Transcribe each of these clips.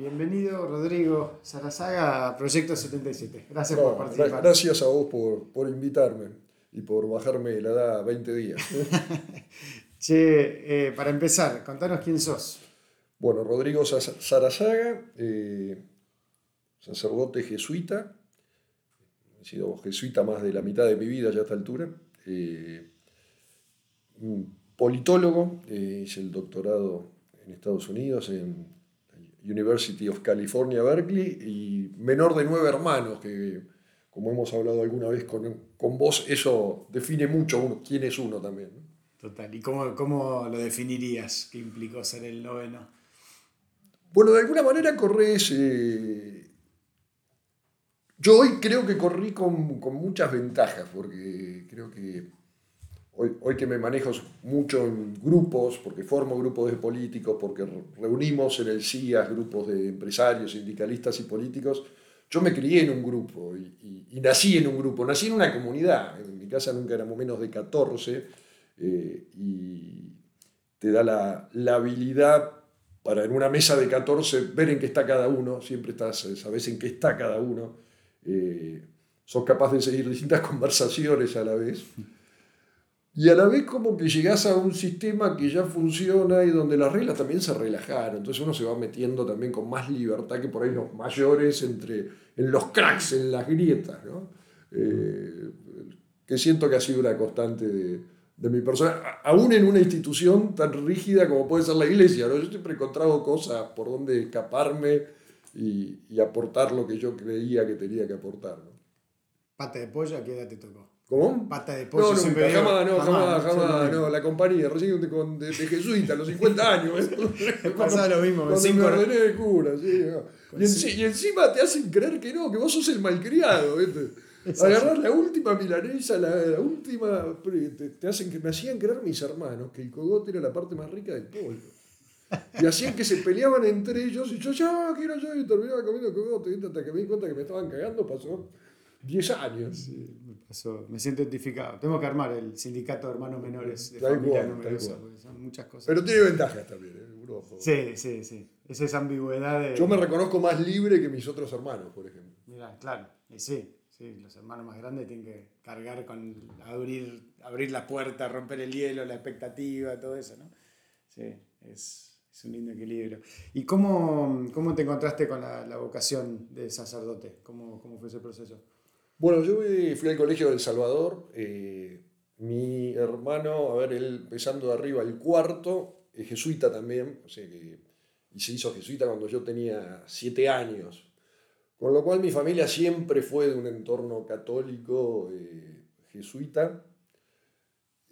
Bienvenido, Rodrigo Sarazaga, a Proyecto 77. Gracias por participar. Gracias a vos por, invitarme y por bajarme la edad 20 días. che, eh, para empezar, contanos quién sos. Bueno, Rodrigo Sarazaga, eh, sacerdote jesuita. He sido jesuita más de la mitad de mi vida ya a esta altura. Eh, politólogo, hice el doctorado en Estados Unidos en University of California, Berkeley, y menor de nueve hermanos, que como hemos hablado alguna vez con, con vos, eso define mucho quién es uno también. Total, ¿y cómo, cómo, lo definirías? ¿Qué implicó ser el noveno? Bueno, de alguna manera corres... Eh, yo hoy creo que corrí con, con muchas ventajas, porque creo que Hoy, que me manejo mucho en grupos, porque formo grupos de políticos, porque reunimos en el CIAS grupos de empresarios, sindicalistas y políticos, yo me crié en un grupo y, nací en un grupo, nací en una comunidad. En mi casa nunca éramos menos de 14 eh, y te da la, habilidad para en una mesa de 14 ver en qué está cada uno, siempre estás, sabes en qué está cada uno, eh, sos capaz de seguir distintas conversaciones a la vez y a la vez como que llegás a un sistema que ya funciona y donde las reglas también se relajaron. Entonces uno se va metiendo también con más libertad que por ahí los mayores entre, en los cracks, en las grietas. ¿no? Eh, que siento que ha sido una constante de, de, mi persona, aún en una institución tan rígida como puede ser la iglesia. Yo siempre he encontrado cosas por donde escaparme y, aportar lo que yo creía que tenía que aportar. ¿Pata de pollo a qué edad te tocó? ¿Cómo? Pata de pollo. No, nunca, jamás, no, jamás, jamás, no, la compañía, recién de, de, jesuita, a los 50 años. Me pasaba lo mismo. Cuando cinco... me ordené de cura, sí. Y, y, encima te hacen creer que no, que vos sos el malcriado. ¿viste? Agarrar la última milanesa, la, la última. Te, te, hacen que me hacían creer mis hermanos que el cogote era la parte más rica del pollo. Y hacían que se peleaban entre ellos y yo, ya, quiero yo, y terminaba comiendo cogote. Hasta que me di cuenta que me estaban cagando, pasó 10 años. Sí, me, pasó, me siento identificado. Tengo que armar el sindicato de hermanos menores de familia numerosa, son muchas cosas. Pero tiene ventajas también, ¿eh? Sí, sí, sí. Es esa ambigüedad de... Yo me reconozco más libre que mis otros hermanos, por ejemplo. Mira, claro, y sí, sí, los hermanos más grandes tienen que cargar con abrir, abrir la puerta, romper el hielo, la expectativa, todo eso, ¿no? Sí, es, es un lindo equilibrio. ¿Y cómo, cómo te encontraste con la, la vocación de sacerdote? ¿Cómo, ¿Cómo fue ese proceso? Bueno, yo fui al colegio del Salvador. Eh, mi hermano, a ver, él empezando de arriba, el cuarto, es jesuita también, o sea que, y se hizo jesuita cuando yo tenía siete años. Con lo cual mi familia siempre fue de un entorno católico eh, jesuita.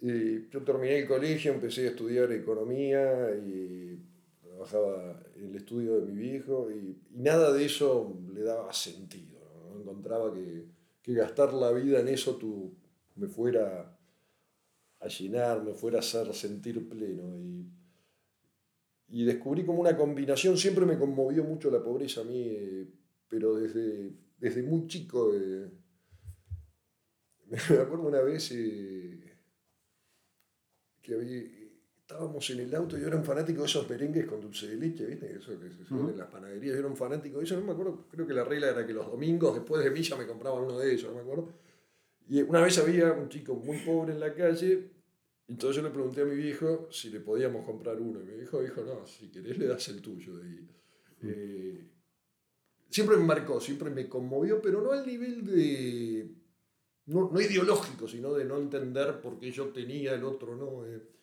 Eh, yo terminé el colegio, empecé a estudiar economía y trabajaba en el estudio de mi viejo y, nada de eso le daba sentido. ¿no? Encontraba que que gastar la vida en eso tú, me fuera a llenar, me fuera a hacer sentir pleno. Y, y descubrí como una combinación, siempre me conmovió mucho la pobreza a mí, eh, pero desde, desde muy chico. Eh, me acuerdo una vez eh, que había, estábamos en el auto, yo era un fanático de esos merengues con dulce de leche, ¿viste? Eso que se suele en las panaderías, yo era un fanático de eso, no me acuerdo, creo que la regla era que los domingos después de milla me compraban uno de ellos, no me acuerdo. Y una vez había un chico muy pobre en la calle, entonces yo le pregunté a mi viejo si le podíamos comprar uno, y mi viejo dijo, no, si querés le das el tuyo. Y, eh, siempre me marcó, siempre me conmovió, pero no al nivel de, no, no ideológico, sino de no entender por qué yo tenía, el otro no. Eh,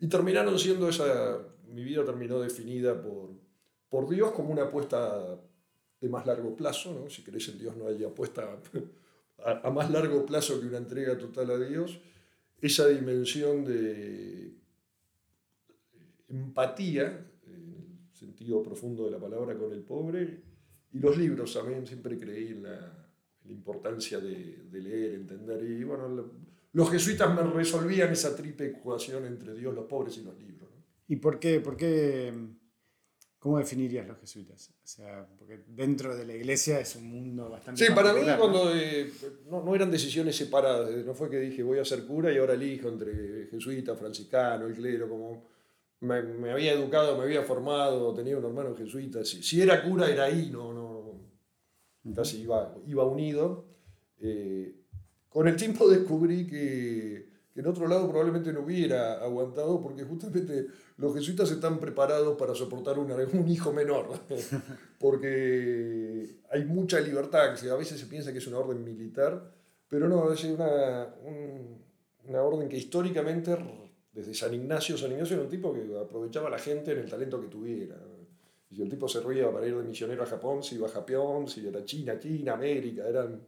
y terminaron siendo esa, mi vida terminó definida por, por Dios como una apuesta de más largo plazo, ¿no? si crees en Dios no hay apuesta a, más largo plazo que una entrega total a Dios, esa dimensión de empatía, en el sentido profundo de la palabra, con el pobre, y los libros también, siempre creí en la, importancia de, de, leer, entender, y bueno, los jesuitas me resolvían esa triple ecuación entre Dios, los pobres y los libros. ¿Y por qué, por qué, cómo definirías los jesuitas? O sea, porque dentro de la iglesia es un mundo bastante... Sí, para mí cuando eh, no, eran decisiones separadas, no fue que dije voy a ser cura y ahora elijo entre jesuita, franciscano, el clero, como... me, me, había educado, me había formado, tenía un hermano jesuita. Si, si era cura, era ahí, no, no, casi iba, iba unido. Eh, con el tiempo descubrí que, que, en otro lado probablemente no hubiera aguantado porque justamente los jesuitas están preparados para soportar un, un hijo menor, porque hay mucha libertad, a veces se piensa que es una orden militar, pero no, es una, una orden que históricamente desde San Ignacio, San Ignacio era un tipo que aprovechaba a la gente en el talento que tuviera. Y el tipo se ruía para ir de misionero a Japón, si iba a Japón, si era China, China, América, eran,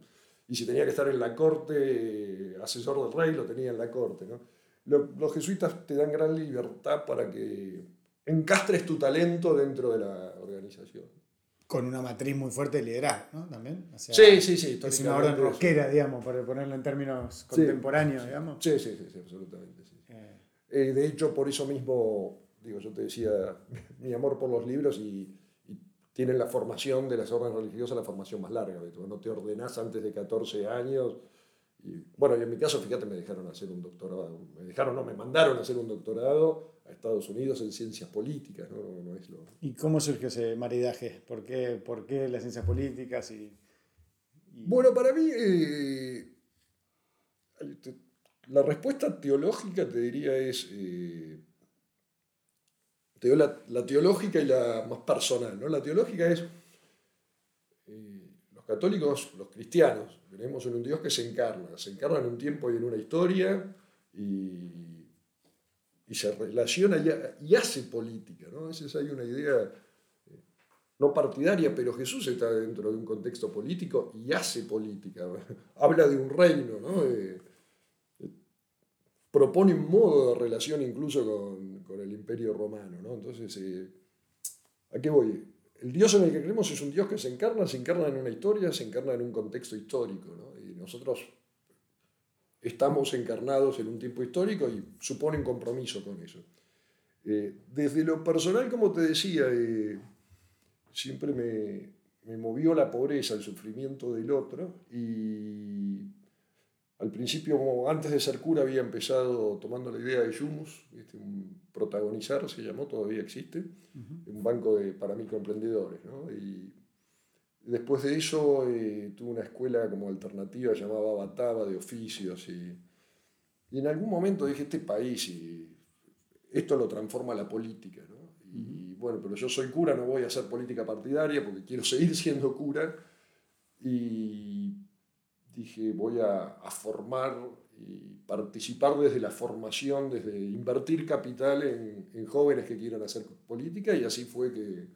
y si tenía que estar en la corte, asesor del rey, lo tenía en la corte. ¿no? Los, jesuitas te dan gran libertad para que encastres tu talento dentro de la organización. Con una matriz muy fuerte de liderazgo, ¿no? También. sí, sí, sí. Es una orden rockera, digamos, para ponerlo en términos contemporáneos, digamos. Sí, sí, sí, absolutamente. Eh, de hecho, por eso mismo, digo, yo te decía, mi amor por los libros y, tienen la formación de las órdenes religiosas, la formación más larga. No te ordenás antes de 14 años. Y, bueno, y en mi caso, fíjate, me dejaron hacer un doctorado. Me dejaron, no, me mandaron a hacer un doctorado a Estados Unidos en ciencias políticas. ¿no? es lo... ¿Y cómo surgió ese maridaje? ¿Por qué, por qué las ciencias políticas? Y, Bueno, para mí, eh, la respuesta teológica, te diría, es eh, la, teológica y la más personal. ¿no? La teológica es, eh, los católicos, los cristianos, creemos en un Dios que se encarna, se encarna en un tiempo y en una historia y, se relaciona y, hace política. ¿no? A veces hay una idea eh, no partidaria, pero Jesús está dentro de un contexto político y hace política. Habla de un reino, ¿no? propone un modo de relación incluso con, con el imperio romano. ¿no? Entonces, eh, ¿a qué voy? El Dios en el que creemos es un Dios que se encarna, se encarna en una historia, se encarna en un contexto histórico. ¿no? Y nosotros estamos encarnados en un tiempo histórico y supone un compromiso con eso. Eh, desde lo personal, como te decía, eh, siempre me, me movió la pobreza, el sufrimiento del otro y al principio, antes de ser cura, había empezado tomando la idea de Yumus, un protagonizar se llamó, todavía existe, un banco de, para microemprendedores. ¿no? Y después de eso eh, tuve una escuela como alternativa llamada Bataba de oficios y, y, en algún momento dije, este país, y esto lo transforma la política. ¿no? Y bueno, pero yo soy cura, no voy a hacer política partidaria porque quiero seguir siendo cura. Y dije, voy a, formar y participar desde la formación, desde invertir capital en, jóvenes que quieran hacer política y así fue que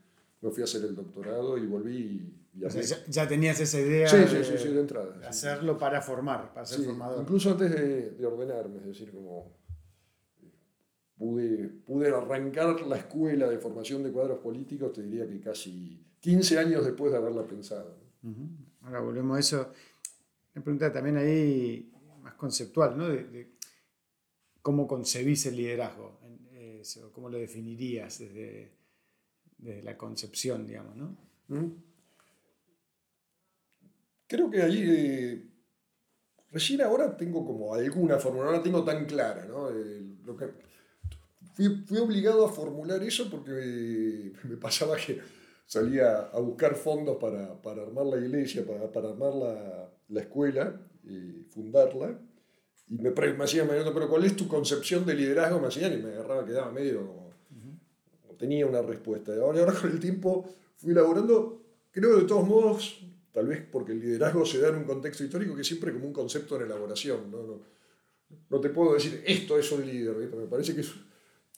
me fui a hacer el doctorado y volví. Y, ya, tenías esa idea de, entrada. hacerlo para formar, para ser formador. Incluso antes de, ordenarme, es decir, como pude, pude arrancar la escuela de formación de cuadros políticos, te diría que casi 15 años después de haberla pensado. Ahora volvemos a eso. Una pregunta también ahí más conceptual, ¿no? De, cómo concebís el liderazgo, cómo lo definirías desde, la concepción, digamos, ¿no? Creo que ahí, eh, recién ahora tengo como alguna fórmula, no la tengo tan clara, ¿no? lo que, fui, obligado a formular eso porque me pasaba que salía a buscar fondos para, armar la iglesia, para, para armar la, la escuela y fundarla. Y me, me hacían, pero ¿cuál es tu concepción de liderazgo? Me hacían y me agarraba, quedaba medio como, no tenía una respuesta. Y ahora, con el tiempo fui elaborando, creo que de todos modos, tal vez porque el liderazgo se da en un contexto histórico que siempre como un concepto en elaboración. No, no, no te puedo decir, esto es un líder. Me parece que es,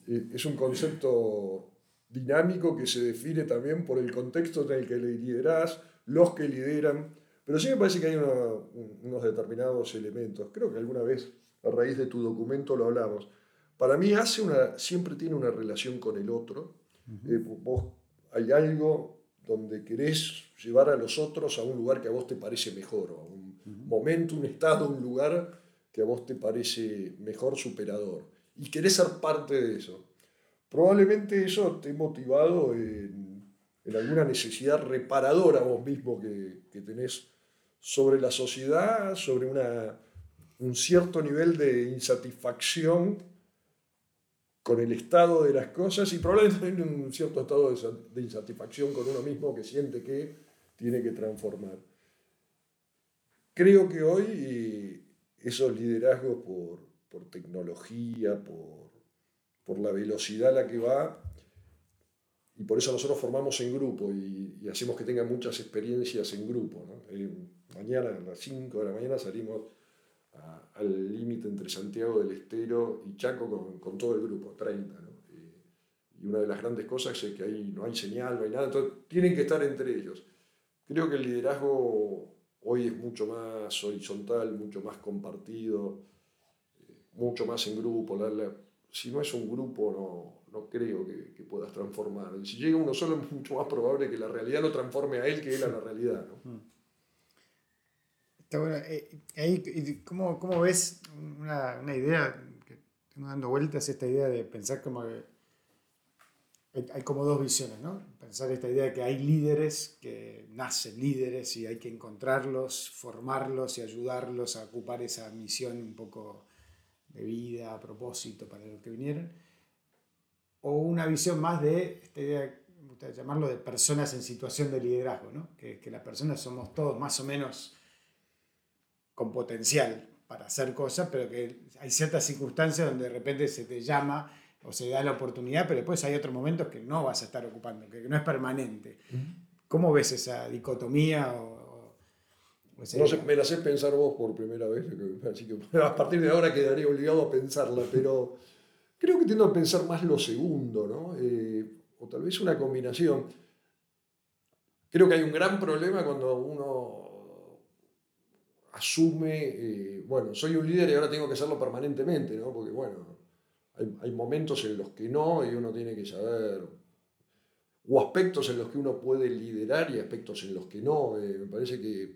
eh, es un concepto dinámico que se define también por el contexto en el que liderás, los que lideran pero sí me parece que hay unos determinados elementos. Creo que alguna vez, a raíz de tu documento, lo hablamos. Para mí hace una, siempre tiene una relación con el otro. Eh, vos, hay algo donde querés llevar a los otros a un lugar que a vos te parece mejor, a un momento, un estado, un lugar que a vos te parece mejor, superador. Y querés ser parte de eso. Probablemente eso te ha motivado en, en alguna necesidad reparadora vos mismo que, que tenés sobre la sociedad, sobre una, un cierto nivel de insatisfacción con el estado de las cosas y probablemente un cierto estado de insatisfacción con uno mismo que siente que tiene que transformar. Creo que hoy esos liderazgos por, por tecnología, por, por, la velocidad a la que va, y por eso nosotros formamos en grupo y, hacemos que tengan muchas experiencias en grupo. Eh, mañana a las 5 de la mañana salimos al límite entre Santiago del Estero y Chaco con, todo el grupo, 30. Eh, y una de las grandes cosas es que ahí no hay señal, no hay nada, entonces tienen que estar entre ellos. Creo que el liderazgo hoy es mucho más horizontal, mucho más compartido, mucho más en grupo. si no es un grupo, no, no creo que, puedas transformar. si llega uno solo, es mucho más probable que la realidad lo transforme a él que él a la realidad. ¿no? Está bueno. Eh, ¿cómo, ¿cómo, ves una, una, idea que tengo dando vueltas, esta idea de pensar como que hay como dos visiones, ¿no? Pensar esta idea de que hay líderes que nacen líderes y hay que encontrarlos, formarlos y ayudarlos a ocupar esa misión un poco de vida, a propósito para lo que vinieron. O una visión más de esta idea, me llamarlo de personas en situación de liderazgo, ¿no? Que, que las personas somos todos más o menos con potencial para hacer cosas, pero que hay ciertas circunstancias donde de repente se te llama o se da la oportunidad, pero después hay otros momentos que no vas a estar ocupando, que no es permanente. ¿Cómo ves esa dicotomía? O, no sé, me la sé pensar vos por primera vez, así que a partir de ahora quedaré obligado a pensarla, pero creo que tiendo a pensar más lo segundo, ¿no? Eh, o tal vez una combinación. Creo que hay un gran problema cuando uno asume, eh, bueno, soy un líder y ahora tengo que serlo permanentemente, ¿no? Porque, bueno, hay, momentos en los que no y uno tiene que saber, o aspectos en los que uno puede liderar y aspectos en los que no. Eh, me parece que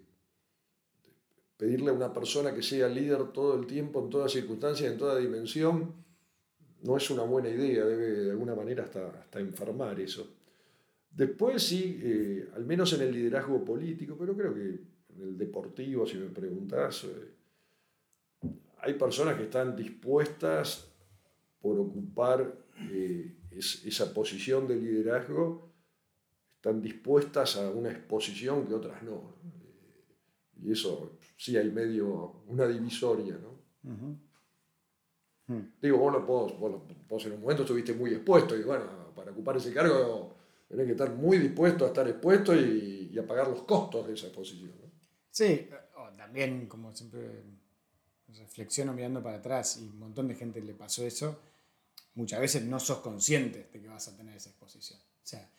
pedirle a una persona que sea líder todo el tiempo, en todas circunstancias, en toda dimensión, no es una buena idea, debe de alguna manera hasta, hasta enfermar eso. Después sí, eh, al menos en el liderazgo político, pero creo que en el deportivo, si me preguntas, eh, hay personas que están dispuestas por ocupar eh, esa posición de liderazgo, están dispuestas a una exposición que otras no. y eso sí hay medio una divisoria. ¿no? Hmm. Digo, vos, no vos, vos, en un momento estuviste muy expuesto y bueno, para ocupar ese cargo tenés que estar muy dispuesto a estar expuesto y, y a pagar los costos de esa exposición. Sí, también como siempre reflexiono mirando para atrás y un montón de gente le pasó eso, muchas veces no sos consciente de que vas a tener esa exposición. O sea,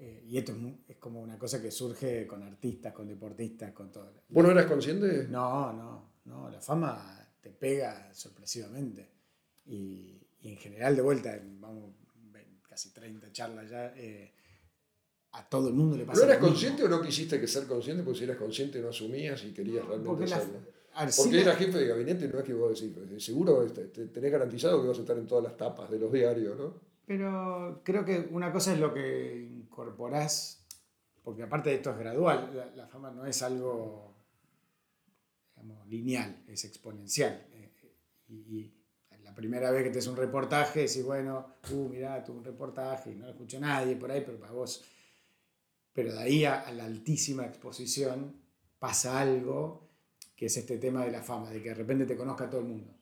eh, y esto es, como una cosa que surge con artistas, con deportistas, con todo. ¿Vos no eras consciente? No, no, no, la fama te pega sorpresivamente. Y, en general, de vuelta, vamos, casi 30 charlas ya. Eh, a todo el mundo le pasa. ¿No eras consciente o no quisiste que ser consciente? Porque si eras consciente no asumías y querías realmente hacerlo. Porque eras jefe de gabinete, no es que vos decís, pues, seguro tenés garantizado que vas a estar en todas las tapas de los diarios, ¿no? Pero creo que una cosa es lo que incorporás, porque aparte de esto es gradual, la, fama no es algo digamos, lineal, es exponencial. Eh, y, la primera vez que te haces un reportaje, decís, bueno, uh, mirá, tuve un reportaje y no lo escuchó nadie por ahí, pero para vos pero de ahí a, la altísima exposición pasa algo que es este tema de la fama, de que de repente te conozca todo el mundo.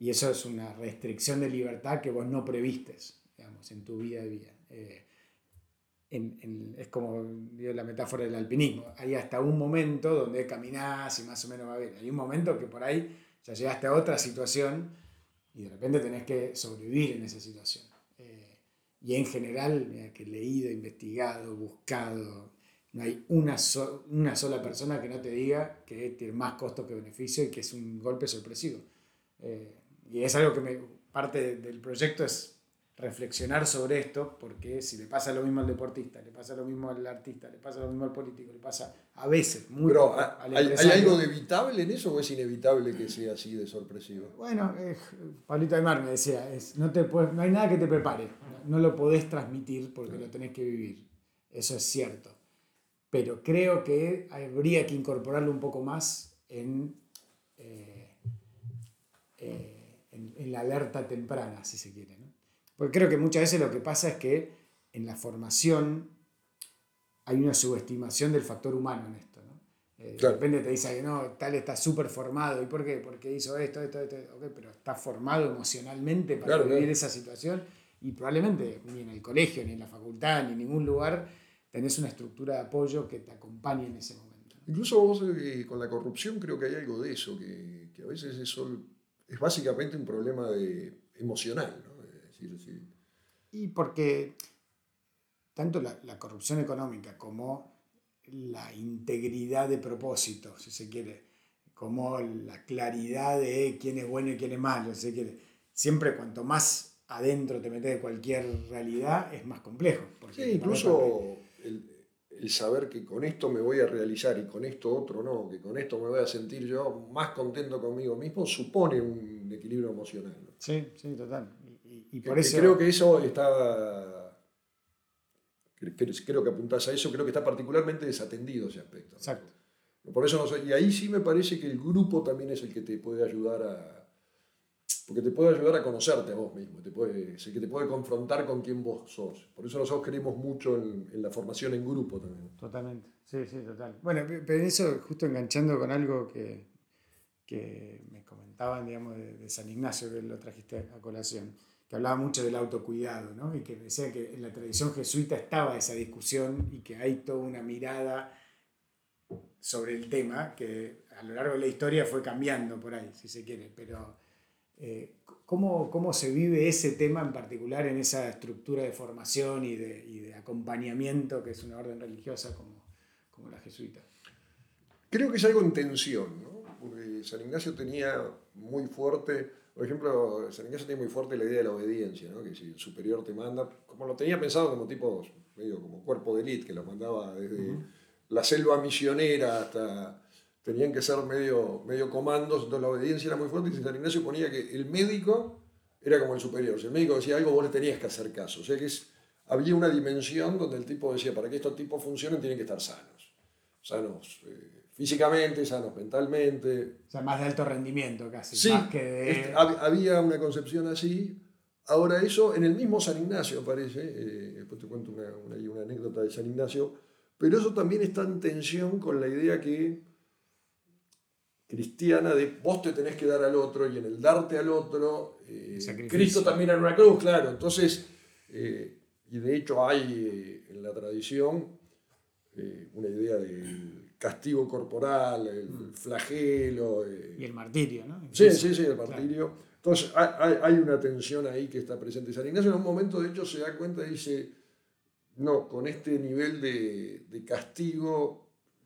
Y eso es una restricción de libertad que vos no previstes, digamos, en tu vida de vida. Eh, es como la metáfora del alpinismo. Hay hasta un momento donde caminás y más o menos va bien. Hay un momento que por ahí ya llegaste a otra situación y de repente tenés que sobrevivir en esa situación. Y en general, mira, que he leído, investigado, buscado, no hay una, una sola persona que no te diga que tiene más costo que beneficio y que es un golpe sorpresivo. Eh, y es algo que me, parte del proyecto es reflexionar sobre esto, porque si le pasa lo mismo al deportista, le pasa lo mismo al artista, le pasa lo mismo al político, le pasa a veces, muy Pero, ¿hay, ¿hay, algo de evitable en eso o es inevitable que sea así de sorpresivo? Bueno, eh, Pablito Aymar me decía, es, no, te no hay nada que te prepare, no, lo podés transmitir porque lo tenés que vivir, eso es cierto. Pero creo que habría que incorporarlo un poco más en, eh, eh, en, en la alerta temprana, si se quiere. ¿no? Porque creo que muchas veces lo que pasa es que en la formación hay una subestimación del factor humano en esto. ¿no? Eh, de repente te dice que no, tal está súper formado. ¿Y por qué? Porque hizo esto, esto, esto. Okay, pero está formado emocionalmente para vivir esa situación. Y probablemente ni en el colegio, ni en la facultad, ni en ningún lugar tenés una estructura de apoyo que te acompañe en ese momento. Incluso vos eh, con la corrupción creo que hay algo de eso, que, que a veces eso es básicamente un problema de, emocional. ¿no? Y porque tanto la, la, corrupción económica como la integridad de propósito, si se quiere, como la claridad de quién es bueno y quién es malo, si se quiere, siempre cuanto más adentro te metes de cualquier realidad es más complejo. Sí, incluso el, el, saber que con esto me voy a realizar y con esto otro no, que con esto me voy a sentir yo más contento conmigo mismo, supone un equilibrio emocional. Sí, sí, total. Y, por eso... Creo que eso está... Creo que apuntás a eso, creo que está particularmente desatendido ese aspecto. Exacto. Por eso no y ahí sí me parece que el grupo también es el que te puede ayudar a, porque te puede ayudar a conocerte a vos mismo, te puede, que te puede confrontar con quién vos sos. Por eso nosotros queremos mucho en, la formación en grupo también. Totalmente, sí, sí, total. Bueno, pero eso justo enganchando con algo que, que me comentaban, digamos, de, San Ignacio, que lo trajiste a colación, que hablaba mucho del autocuidado, ¿no? Y que decía que en la tradición jesuita estaba esa discusión y que hay toda una mirada sobre el tema que a lo largo de la historia fue cambiando por ahí, si se quiere, pero eh, ¿cómo, ¿cómo, se vive ese tema en particular en esa estructura de formación y de, y de acompañamiento que es una orden religiosa como, como, la jesuita? Creo que es algo en tensión, ¿no? porque San Ignacio tenía muy fuerte, por ejemplo, San Ignacio tiene muy fuerte la idea de la obediencia, ¿no? que si el superior te manda, como lo tenía pensado como tipo, medio como cuerpo de élite, que lo mandaba desde la selva misionera hasta tenían que ser medio, medio comandos, entonces la obediencia era muy fuerte y San Ignacio ponía que el médico era como el superior. Si el médico decía algo, vos le tenías que hacer caso. O sea que es, había una dimensión donde el tipo decía, para que estos tipos funcionen tienen que estar sanos. Sanos eh, físicamente, sanos mentalmente. O sea, más de alto rendimiento casi. Sí, había una concepción así. Ahora eso, en el mismo San Ignacio parece, eh, después te cuento una, una, una anécdota de San Ignacio, pero eso también está en tensión con la idea que cristiana de vos te tenés que dar al otro y en el darte al otro, eh, Cristo también en una cruz, claro. Entonces, eh, y de hecho hay eh, en la tradición una idea del castigo corporal, el mm. flagelo. y el martirio, ¿no? Sí, sí, sí, el martirio. Entonces hay, hay, una tensión ahí que está presente. San Ignacio en un momento, de hecho, se da cuenta y dice, no, con este nivel de, de castigo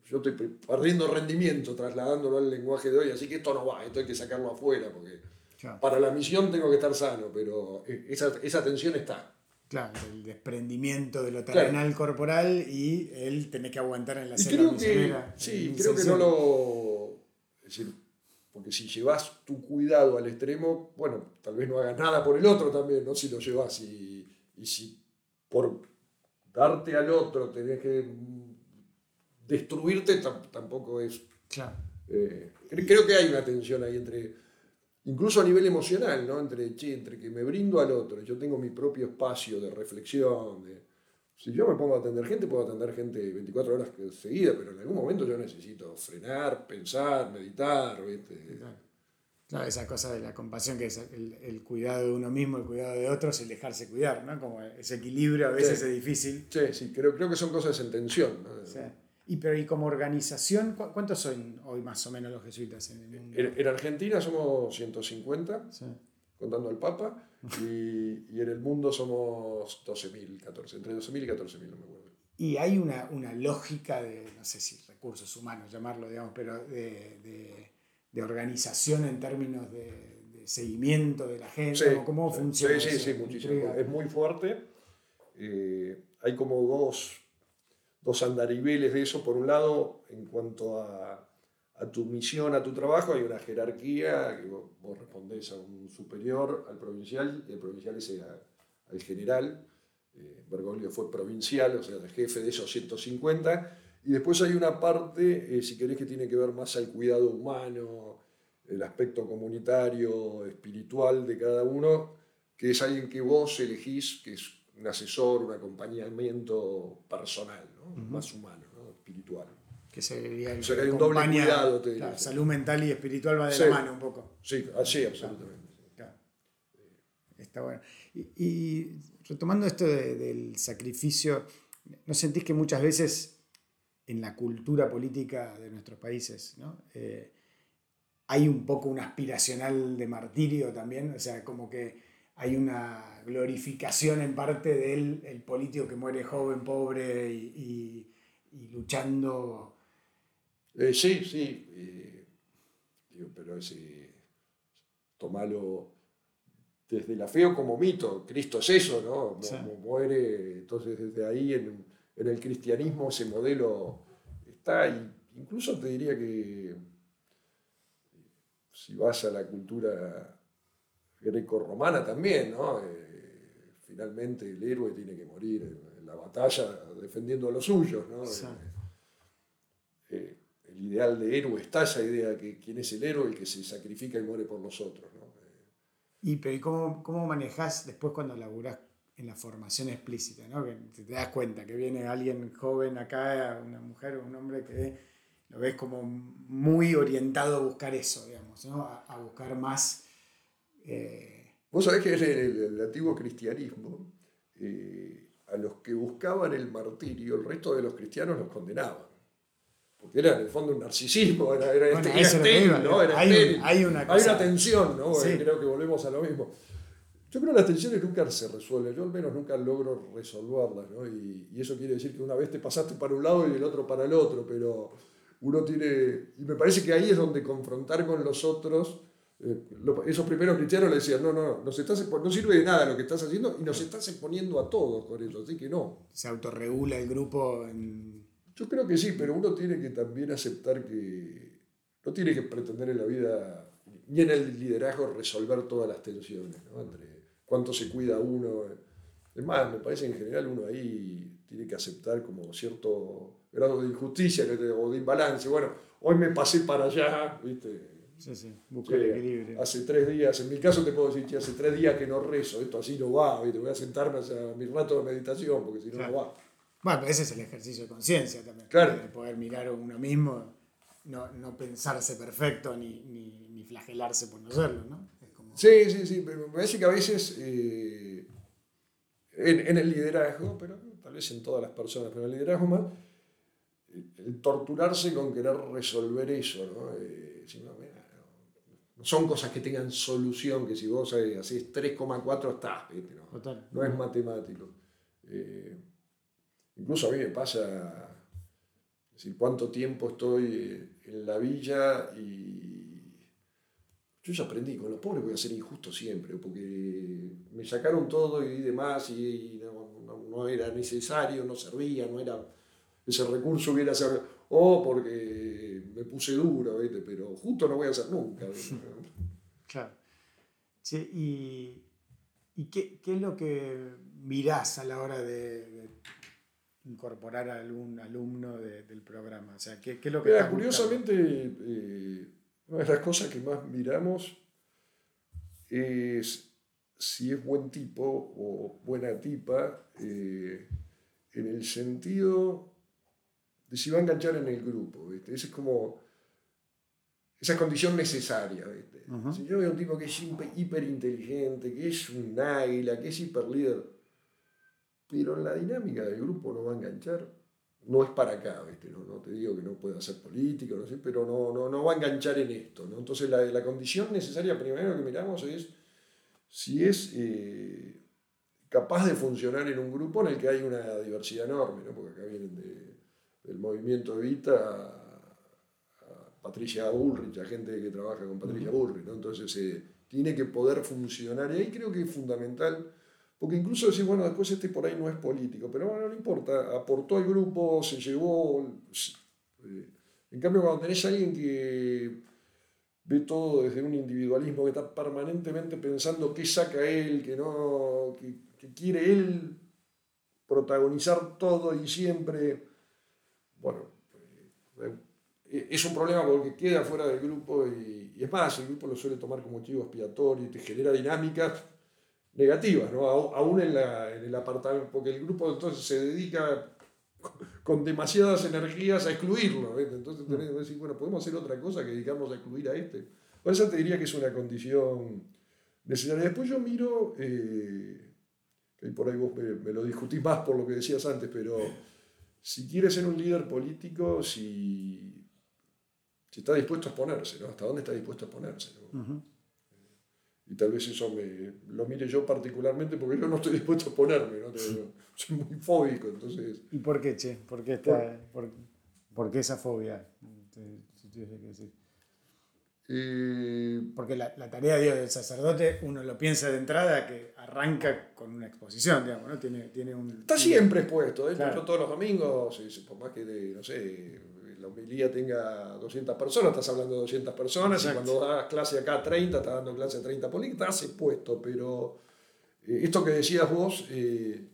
yo estoy perdiendo rendimiento trasladándolo al lenguaje de hoy, así que esto no va, esto hay que sacarlo afuera, porque para la misión tengo que estar sano, pero e, esa, esa tensión está. Claro, el desprendimiento de lo terrenal corporal y el tener que aguantar en la selva misionera. Sí, creo que no lo... Es decir, porque si llevas tu cuidado al extremo, bueno, tal vez no hagas nada por el otro también, ¿no? Si lo llevas y, y si por darte al otro tenés que destruirte tampoco es... Claro. Eh, creo que hay una tensión ahí entre, incluso a nivel emocional, ¿no? Entre, entre que me brindo al otro, yo tengo mi propio espacio de reflexión, si yo me pongo a atender gente, puedo atender gente 24 horas seguidas, pero en algún momento yo necesito frenar, pensar, meditar, Claro. esa cosa de la compasión, que es el, cuidado de uno mismo, el cuidado de otros, el dejarse cuidar, ¿no? Como ese equilibrio a veces es difícil. Sí, sí, creo, creo que son cosas en tensión. ¿no? Sí. Y, pero, ¿y como organización, cuántos son hoy más o menos los jesuitas en el mundo? En, Argentina somos 150, contando al Papa, y, y, en el mundo somos 12.000, 14, entre 12.000 y 14.000, no me acuerdo. Y hay una, una, lógica de, no sé si recursos humanos llamarlo, digamos, pero de, de, de organización en términos de, seguimiento de la gente, cómo funciona. Sí, sí, sí, muchísimo. Es muy fuerte. Eh, hay como dos dos andariveles de eso. Por un lado, en cuanto a, tu misión, a tu trabajo, hay una jerarquía, que vos, respondés a un superior, al provincial, y el provincial es al general. Eh, Bergoglio fue provincial, o sea, el jefe de esos 150. Y después hay una parte, eh, si querés, que tiene que ver más al cuidado humano, el aspecto comunitario, espiritual de cada uno, que es alguien que vos elegís, que es un asesor, un acompañamiento personal, más humano, espiritual. Que sería el o sea, que hay un doble cuidado. Te salud mental y espiritual va de la mano un poco. Sí, así, absolutamente. Está bueno. Y, retomando esto del sacrificio, ¿no sentís que muchas veces en la cultura política de nuestros países ¿no? Eh, hay un poco un aspiracional de martirio también? O sea, como que hay una glorificación en parte del el político que muere joven, pobre y, luchando. Eh, sí, sí. Eh, pero ese, tomalo desde la feo como mito. Cristo es eso, ¿no? Muere, entonces desde ahí en, el cristianismo ese modelo está. Y incluso te diría que si vas a la cultura greco-romana también, ¿no? Eh, finalmente el héroe tiene que morir en, la batalla defendiendo a los suyos, ¿no? Eh, eh, el ideal de héroe está esa idea de que quién es el héroe, el que se sacrifica y muere por los otros, ¿no? Y, pero, cómo, cómo manejás después cuando laburás en la formación explícita, ¿no? Que te das cuenta que viene alguien joven acá, una mujer o un hombre que lo ves como muy orientado a buscar eso, digamos, ¿no? a buscar más eh, Vos sabés que en el, antiguo cristianismo, eh, a los que buscaban el martirio, el resto de los cristianos los condenaban. Porque era en el fondo un narcisismo, era, era, este, ¿no? Era hay, una hay, una tensión, ¿no? Creo que volvemos a lo mismo. Yo creo que las tensiones nunca se resuelven, yo al menos nunca logro resolverlas, ¿no? Y, y, eso quiere decir que una vez te pasaste para un lado y el otro para el otro, pero uno tiene... Y me parece que ahí es donde confrontar con los otros eh, esos primeros cristianos le decían, no, no, nos estás, no sirve de nada lo que estás haciendo y nos estás exponiendo a todos con eso, así que no. ¿Se autorregula el grupo? En... Yo creo que sí, pero uno tiene que también aceptar que no tiene que pretender en la vida ni en el liderazgo resolver todas las tensiones, ¿no? entre cuánto se cuida uno. Es más, me parece que en general uno ahí tiene que aceptar como cierto grado de injusticia o de imbalance. Bueno, hoy me pasé para allá, ¿viste? Sí, sí, busca el equilibrio. Hace tres días, en mi caso te puedo decir hace tres días que no rezo, esto así no va, te voy a sentarme a mi rato de meditación, porque si no, no va. Bueno, ese es el ejercicio de conciencia también. Claro. De poder mirar a uno mismo, no, no pensarse perfecto ni, ni, ni, flagelarse por no serlo, ¿no? Sí, sí, sí, me parece que a veces eh, en, en, el liderazgo, pero tal vez en todas las personas, pero en el liderazgo más, el, torturarse con querer resolver eso, ¿no? Eh, si no son cosas que tengan solución, que si vos haces 3,4 estás, ¿no? no es matemático. Eh, incluso a mí me pasa, decir, cuánto tiempo estoy en la villa y yo ya aprendí, con los pobres voy a ser injusto siempre, porque me sacaron todo y demás y no, era necesario, no servía, no era, ese recurso hubiera sido, o porque me puse duro, pero justo no voy a hacer nunca. Claro. ¿y, qué, es lo que mirás a la hora de, incorporar a algún alumno del programa? O sea, ¿qué, es lo que curiosamente, eh, una de las cosas que más miramos es si es buen tipo o buena tipa, eh, en el sentido si va a enganchar en el grupo. ¿viste? Ese es como esa condición necesaria. Si yo veo un tipo que es hiper inteligente, que es un águila, que es hiper líder, pero en la dinámica del grupo no va a enganchar, no es para acá, ¿viste? No, no te digo que no pueda hacer político, no sé, pero no, no, no va a enganchar en esto. ¿no? Entonces la, la condición necesaria primero que miramos es si es eh, capaz de funcionar en un grupo en el que hay una diversidad enorme, ¿no? porque acá vienen de, del movimiento Evita Patricia Bullrich, la gente que trabaja con Patricia Bullrich, ¿no? Entonces eh, tiene que poder funcionar y ahí creo que es fundamental, porque incluso decir, bueno, después este por ahí no es político, pero bueno, no importa, aportó al grupo, se llevó... Eh, en cambio, cuando tenés a alguien que ve todo desde un individualismo, que está permanentemente pensando qué saca él, que no, que, que quiere él protagonizar todo y siempre, bueno, eh, es un problema porque queda fuera del grupo y, es más, el grupo lo suele tomar como motivo expiatorio y te genera dinámicas negativas, ¿no? aún en, en el apartamento, porque el grupo entonces se dedica con demasiadas energías a excluirlo. Entonces tenés que decir, bueno, podemos hacer otra cosa que dedicamos a excluir a este. Por eso te diría que es una condición necesaria. Después yo miro, eh, por ahí vos me, lo discutís más por lo que decías antes, pero si quieres ser un líder político, si, si está dispuesto a exponerse, ¿no? ¿Hasta dónde está dispuesto a exponerse? Y tal vez eso me, lo mire yo particularmente porque yo no estoy dispuesto a ponerme, ¿no? soy muy fóbico, entonces... ¿Y por qué, Che? ¿Por qué, está, por, qué esa fobia? Si tuviese que decir. Eh, porque la, la, tarea del sacerdote, uno lo piensa de entrada, que arranca con una exposición, digamos, ¿no? Tiene, tiene un, Está siempre expuesto, ¿eh? Yo todos los domingos, por más que de, no sé, la homilía tenga 200 personas, estás hablando de 200 personas, y cuando das clase acá a 30, estás dando clase a 30 políticos, estás expuesto, pero eh, esto que decías vos, eh,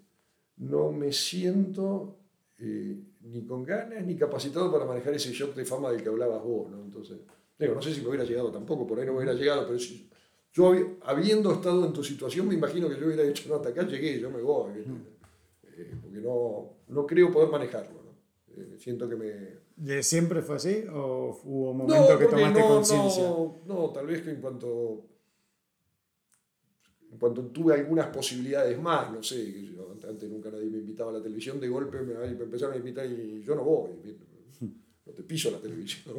no me siento eh, ni con ganas ni capacitado para manejar ese shock de fama del que hablabas vos, ¿no? Entonces, digo, no sé si me hubiera llegado tampoco, por ahí no me hubiera llegado, pero si, yo habiendo estado en tu situación, me imagino que yo hubiera dicho, no, hasta acá llegué, yo me voy, porque no, no creo poder manejarlo, ¿no? siento que me ¿De siempre fue así? ¿O hubo un momento que tomaste conciencia? No, no, tal vez que en cuanto, en cuanto tuve algunas posibilidades más, no sé, antes nunca nadie me invitaba a la televisión, de golpe me, empezaron a invitar y yo no voy, no te piso la televisión.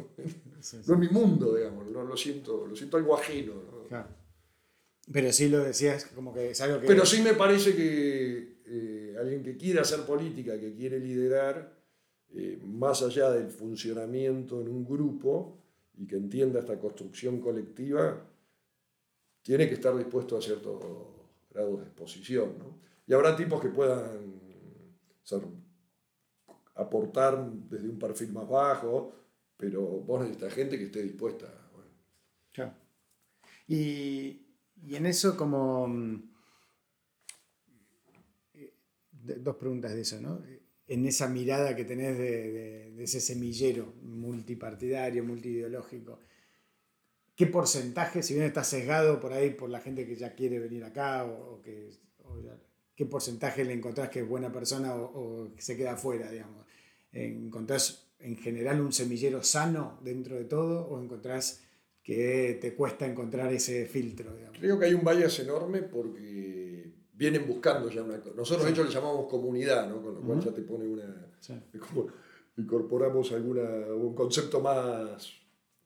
No es mi mundo, digamos, no, lo, siento, lo siento algo ajeno. Pero sí lo decías como que es algo que... Pero sí me parece que eh, alguien que quiere hacer política, que quiere liderar, eh, más allá del funcionamiento en un grupo y que entienda esta construcción colectiva, tiene que estar dispuesto a ciertos grados de exposición. Y habrá tipos que puedan aportar desde un perfil más bajo, pero vos necesitas gente que esté dispuesta. Y, y, en eso como... Mm, eh, dos preguntas de eso, ¿no? en esa mirada que tenés de, ese semillero multipartidario, multiideológico, ¿qué porcentaje, si bien está sesgado por ahí por la gente que ya quiere venir acá, o, que, qué porcentaje le encontrás que es buena persona o, que se queda afuera, digamos? ¿Encontrás en general un semillero sano dentro de todo o encontrás que te cuesta encontrar ese filtro? Creo que hay un bias enorme porque vienen buscando ya una cosa. Nosotros, de hecho, le llamamos comunidad, ¿no? con lo cual ya te pone una. Como incorporamos alguna, un concepto más.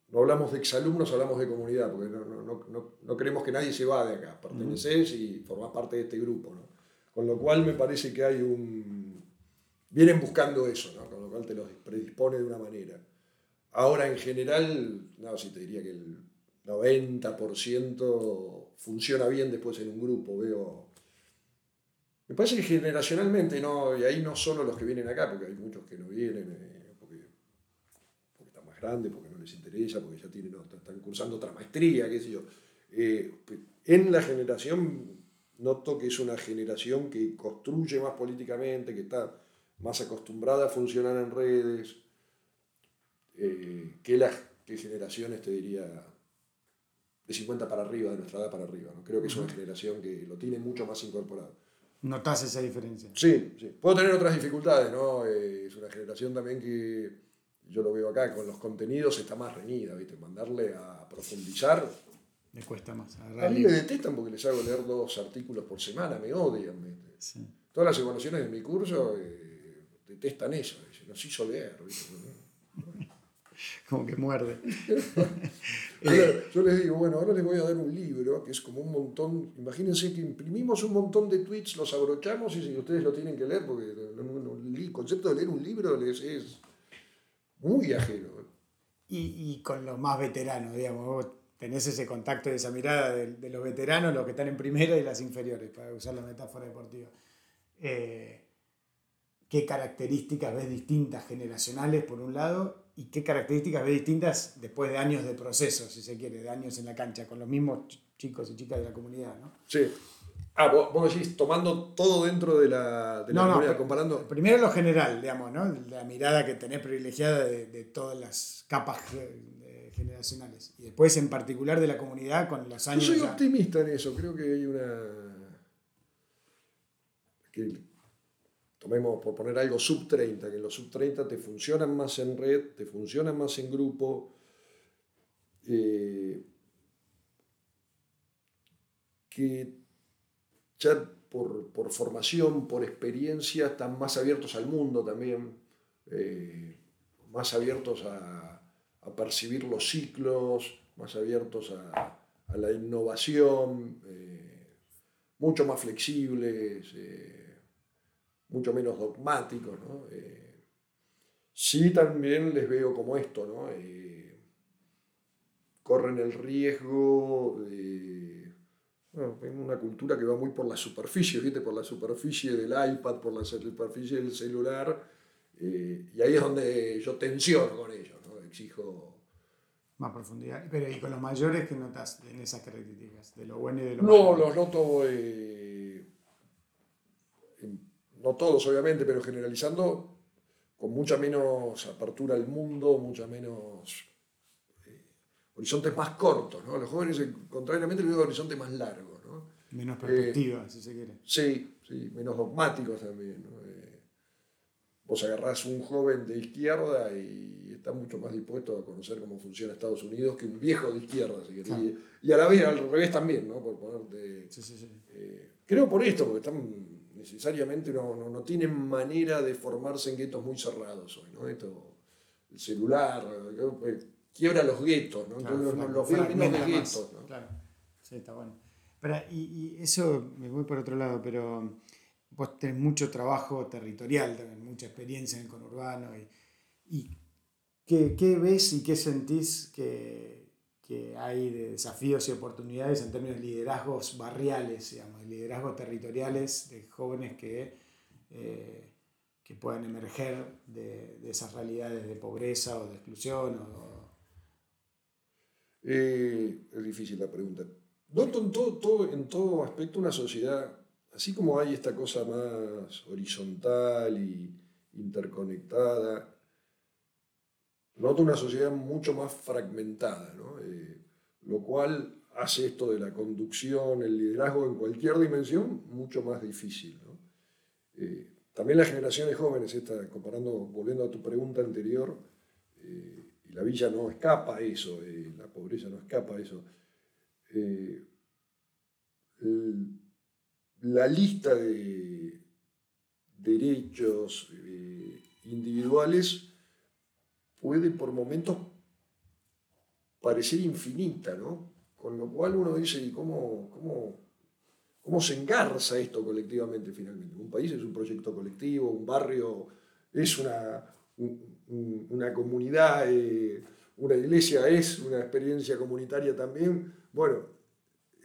No hablamos de exalumnos, hablamos de comunidad, porque no, no, no, no queremos que nadie se va de acá. Perteneces y formás parte de este grupo. ¿no? Con lo cual me parece que hay un. Vienen buscando eso, ¿no? con lo cual te los predispone de una manera. Ahora, en general, no, sí te diría que el 90% funciona bien después en un grupo. Veo me parece que generacionalmente, no, y ahí no solo los que vienen acá, porque hay muchos que no vienen, eh, porque, están más grandes, porque no les interesa, porque ya tienen, están cursando otra maestría, qué sé yo. Eh, en la generación noto que es una generación que construye más políticamente, que está más acostumbrada a funcionar en redes, eh, que las que generaciones, te diría, de 50 para arriba, de nuestra edad para arriba. ¿no? Creo que es una generación que lo tiene mucho más incorporado. ¿Notas esa diferencia? Sí, sí. Puedo tener otras dificultades, ¿no? Eh, es una generación también que yo lo veo acá, con los contenidos está más reñida, ¿viste? Mandarle a profundizar. Me cuesta más. A, mí me detestan porque les hago leer dos artículos por semana, me odian. Todas las evaluaciones de mi curso eh, detestan eso, nos hizo leer, ¿viste? como que muerde. yo les digo, bueno, ahora les voy a dar un libro que es como un montón. Imagínense que imprimimos un montón de tweets, los abrochamos y si ustedes lo tienen que leer, porque el concepto de leer un libro les es muy ajeno. Y, y con los más veteranos, digamos, tenés ese contacto y esa mirada de, los veteranos, los que están en primera y las inferiores, para usar la metáfora deportiva. Eh, ¿Qué características ves distintas generacionales, por un lado, y qué características ve distintas después de años de proceso, si se quiere, de años en la cancha, con los mismos chicos y chicas de la comunidad, ¿no? Sí. Ah, vos, decís, tomando todo dentro de la, de la comunidad, comparando... Primero lo general, digamos, ¿no? La mirada que tenés privilegiada de, de todas las capas generacionales. Y después en particular de la comunidad con los años... Yo soy optimista en eso, creo que hay una... que tomemos por poner algo sub 30, que los sub 30 te funcionan más en red, te funcionan más en grupo, eh, que ya por, formación, por experiencia, están más abiertos al mundo también, eh, más abiertos a, percibir los ciclos, más abiertos a, la innovación, eh, mucho más flexibles, eh, mucho menos dogmáticos. sí también les veo como esto, ¿no? corren el riesgo de en una cultura que va muy por la superficie, ¿viste? por la superficie del iPad, por la superficie del celular, eh, y ahí es donde yo tensiono con ellos, ¿no? Exijo... Más profundidad. Pero ¿y con los mayores qué notas en esas características? ¿De lo bueno y de lo malo? No, los noto, eh, no todos obviamente, pero generalizando, con mucha menos apertura al mundo, mucha menos horizontes más cortos, ¿no? Los jóvenes, contrariamente, les veo horizontes más largos, ¿no? Menos perspectiva, eh, si se quiere. Sí, sí, menos dogmáticos también, ¿no? Eh, vos agarrás un joven de izquierda y está mucho más dispuesto a conocer cómo funciona Estados Unidos que un viejo de izquierda, si. Y, a la vez, al revés también, ¿no? Por ponerte... Sí, sí, sí. Eh, creo por esto, porque están necesariamente no, no, no, tienen manera de formarse en guetos muy cerrados hoy, ¿no? Esto, el celular, quiebra los guetos, ¿no? Entonces los, los veo menos de guetos. ¿no? Claro, sí, está bueno. y, y, eso, me voy por otro lado, pero vos tenés mucho trabajo territorial también, mucha experiencia en el conurbano. ¿Y, y ¿qué, qué, ves y qué sentís que, que, hay de desafíos y oportunidades en términos de liderazgos barriales, digamos, liderazgos territoriales de jóvenes que... Eh, que puedan emerger de, de, esas realidades de pobreza o de exclusión o, eh, es difícil la pregunta. Noto en todo, todo, en todo aspecto una sociedad, así como hay esta cosa más horizontal y interconectada, noto una sociedad mucho más fragmentada, eh, lo cual hace esto de la conducción, el liderazgo en cualquier dimensión mucho más difícil. Eh, también las generaciones jóvenes, esta, comparando, volviendo a tu pregunta anterior, y la villa no escapa a eso, eh, la pobreza no escapa a eso. Eh, la lista de derechos eh, individuales puede por momentos parecer infinita, ¿no? Con lo cual uno dice, ¿y cómo, cómo, cómo se engarza esto colectivamente finalmente? Un país es un proyecto colectivo, un barrio es una, una comunidad, eh, una iglesia es una experiencia comunitaria también. Bueno,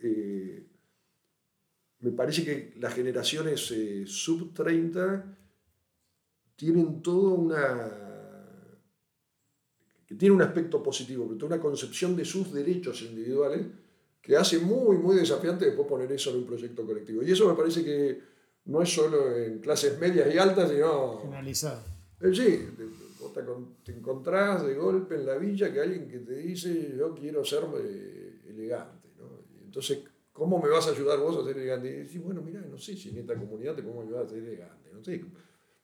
eh, me parece que las generaciones eh, sub 30 tienen todo una que tiene un aspecto positivo, que tiene una concepción de sus derechos individuales que hace muy, muy desafiante después poner eso en un proyecto colectivo. Y eso me parece que no es solo en clases medias y altas, sino... Generalizado. sí, te encontrás de golpe en la villa que alguien que te dice yo quiero ser eh, elegante. entonces, ¿cómo me vas a ayudar vos a ser elegante? Y decís, bueno, mira, no sé si en esta comunidad te podemos ayudar a ser elegante. No sé,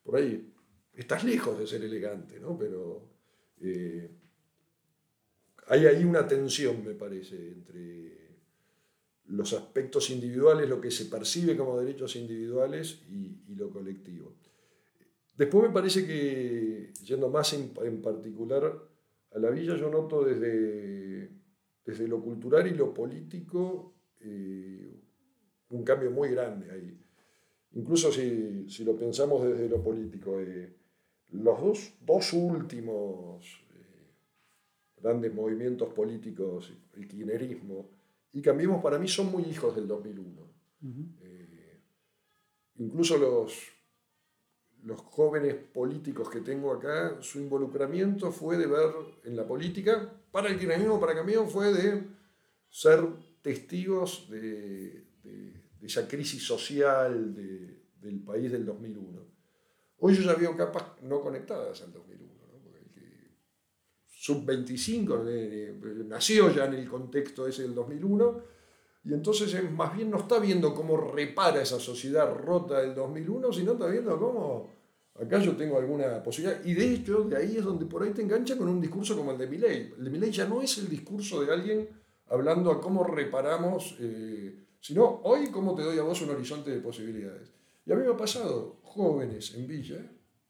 por ahí estás lejos de ser elegante, ¿no? Pero eh, hay ahí una tensión, me parece, entre los aspectos individuales, lo que se percibe como derechos individuales y lo colectivo. Después me parece que, yendo más en, particular a la villa, yo noto desde, desde lo cultural y lo político eh, un cambio muy grande ahí. Incluso si, lo pensamos desde lo político, eh, los dos, últimos eh, grandes movimientos políticos, el kirchnerismo y Cambiemos, para mí son muy hijos del 2001. incluso los, los jóvenes políticos que tengo acá, su involucramiento fue de ver en la política, para el kirchnerismo, para Camión, fue de ser testigos de, esa crisis social del país del 2001. Hoy yo ya veo capas no conectadas al 2001, sub-25 nació ya en el contexto ese del 2001, Y entonces eh, más bien no está viendo cómo repara esa sociedad rota del 2001, sino está viendo cómo acá yo tengo alguna posibilidad. Y de hecho, de ahí es donde por ahí te engancha con un discurso como el de Milley. El de Milley ya no es el discurso de alguien hablando a cómo reparamos, eh, sino hoy cómo te doy a vos un horizonte de posibilidades. Y a mí me ha pasado jóvenes en Villa,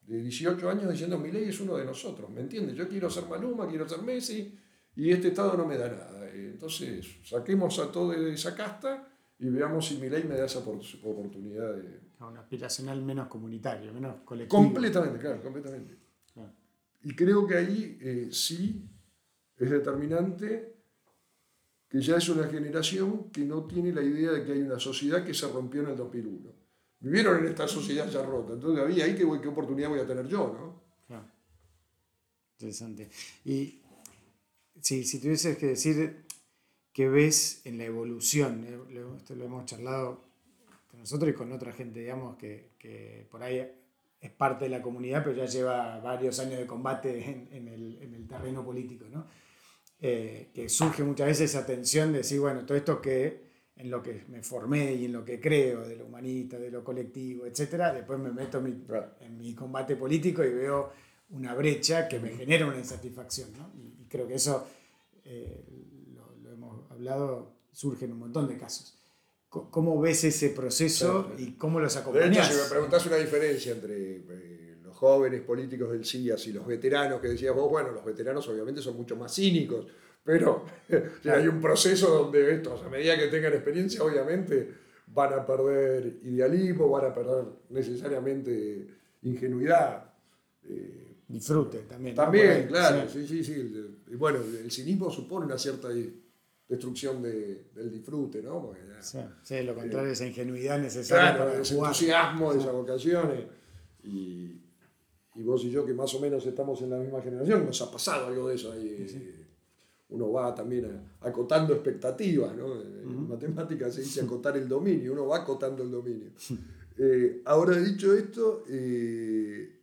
de 18 años, diciendo, Milley es uno de nosotros, ¿me entiendes? Yo quiero ser Maluma, quiero ser Messi, y este Estado no me da nada. Entonces, saquemos a todo de esa casta y veamos si mi ley me da esa oportunidad de... Un aspiracional menos comunitario, menos colectivo. Completamente, claro, completamente. Y creo que ahí eh, sí es determinante que ya es una generación que no tiene la idea de que hay una sociedad que se rompió en el 2001. Vivieron en esta sociedad ya rota, entonces había ahí qué, qué oportunidad voy a tener yo, ¿no? Claro. Interesante. Y si, si tuvieses que decir qué ves en la evolución, eh, esto lo hemos charlado con nosotros y con otra gente, digamos, que, que, por ahí es parte de la comunidad, pero ya lleva varios años de combate en, en, el, en el, terreno político, ¿no? Eh, que surge muchas veces esa tensión de decir, bueno, todo esto que en lo que me formé y en lo que creo, de lo humanista, de lo colectivo, etcétera, después me meto en mi combate político y veo una brecha que me genera una insatisfacción. ¿no? Y, creo que eso, eh, lo, hemos hablado, surge en un montón de casos. ¿Cómo ves ese proceso y cómo los acompañas? De hecho, si me preguntás una diferencia entre eh, jóvenes políticos del CIAS y los veteranos, que decías vos, bueno, los veteranos obviamente son mucho más cínicos, pero hay un proceso donde estos, a medida que tengan experiencia, obviamente van a perder idealismo, van a perder necesariamente ingenuidad. Eh, Disfrute también. También, claro, sí, sí, sí. Y bueno, el cinismo supone una cierta destrucción de, del disfrute, ¿no? sí, lo contrario, esa ingenuidad necesaria. Claro, ese entusiasmo, de esas vocaciones. Y, y, vos y yo, que más o menos estamos en la misma generación, nos ha pasado algo de eso ahí. Uno va también acotando expectativas, ¿no? En matemáticas se dice acotar el dominio, uno va acotando el dominio. Eh, ahora, dicho esto, eh,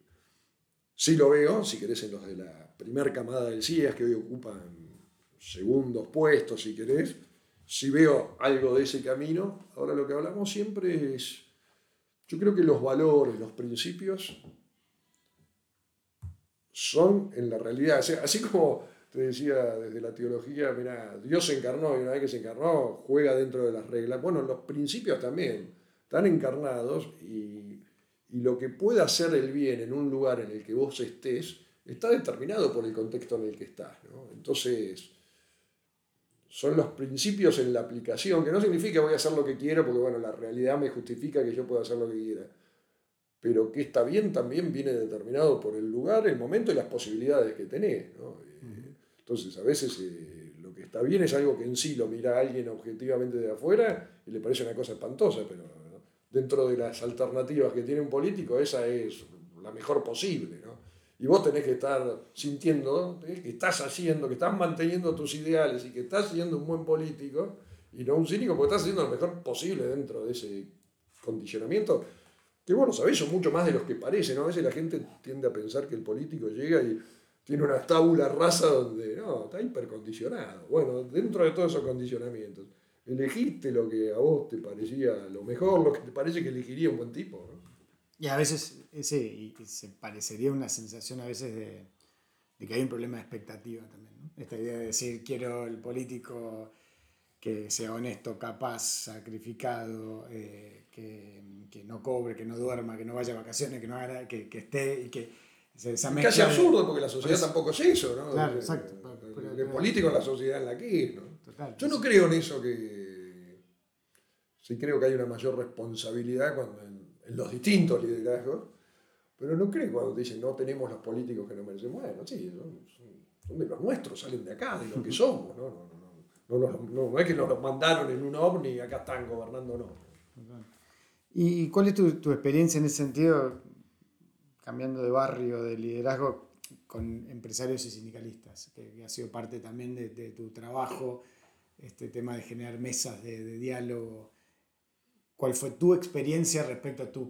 Sí lo veo, si querés, en los de la primera camada del CIES, que hoy ocupan segundos puestos, si querés. Si veo algo de ese camino, ahora lo que hablamos siempre es, yo creo que los valores, los principios son en la realidad, así como te decía desde la teología, mira, Dios se encarnó y una vez que se encarnó juega dentro de las reglas. Bueno, los principios también están encarnados y y lo que pueda hacer el bien en un lugar en el que vos estés está determinado por el contexto en el que estás. Entonces, son los principios en la aplicación, que no significa voy a hacer lo que quiero, porque bueno, la realidad me justifica que yo pueda hacer lo que quiera. Pero que está bien también viene determinado por el lugar, el momento y las posibilidades que tenés. Entonces, a veces eh, lo que está bien es algo que en sí lo mira alguien objetivamente de afuera y le parece una cosa espantosa, pero dentro de las alternativas que tiene un político, esa es la mejor posible. ¿no? Y vos tenés que estar sintiendo que estás haciendo, que estás manteniendo tus ideales y que estás siendo un buen político y no un cínico, porque estás haciendo lo mejor posible dentro de ese condicionamiento. Que bueno, sabéis, son mucho más de los que parecen. ¿no? A veces la gente tiende a pensar que el político llega y tiene una tabula rasa donde no, está hipercondicionado. Bueno, dentro de todos esos condicionamientos elegiste lo que a vos te parecía lo mejor, lo que te parece que elegiría un buen tipo. Y a veces ese, y, se parecería una sensación a veces de, que hay un problema de expectativa también. Esta idea de decir, quiero el político que sea honesto, capaz, sacrificado, eh, que, no cobre, que no duerma, que no vaya a vacaciones, que, no haga, que, esté y que... es casi absurdo porque la sociedad tampoco es eso, ¿no? Claro, exacto. El, político es la sociedad en la que es, ¿no? Yo no creo en eso que... Sí creo que hay una mayor responsabilidad cuando en, los distintos liderazgos, pero no creo cuando dicen no tenemos los políticos que nos merecemos. Bueno, sí, son, de los nuestros, salen de acá, de lo que somos. No, no, no, no, no es que nos mandaron en un ovni y acá están gobernando, no. ¿Y cuál es tu, tu, experiencia en ese sentido, cambiando de barrio, de liderazgo, con empresarios y sindicalistas, que, ha sido parte también de, de tu trabajo? este tema de generar mesas de, diálogo. ¿Cuál fue tu experiencia respecto a tus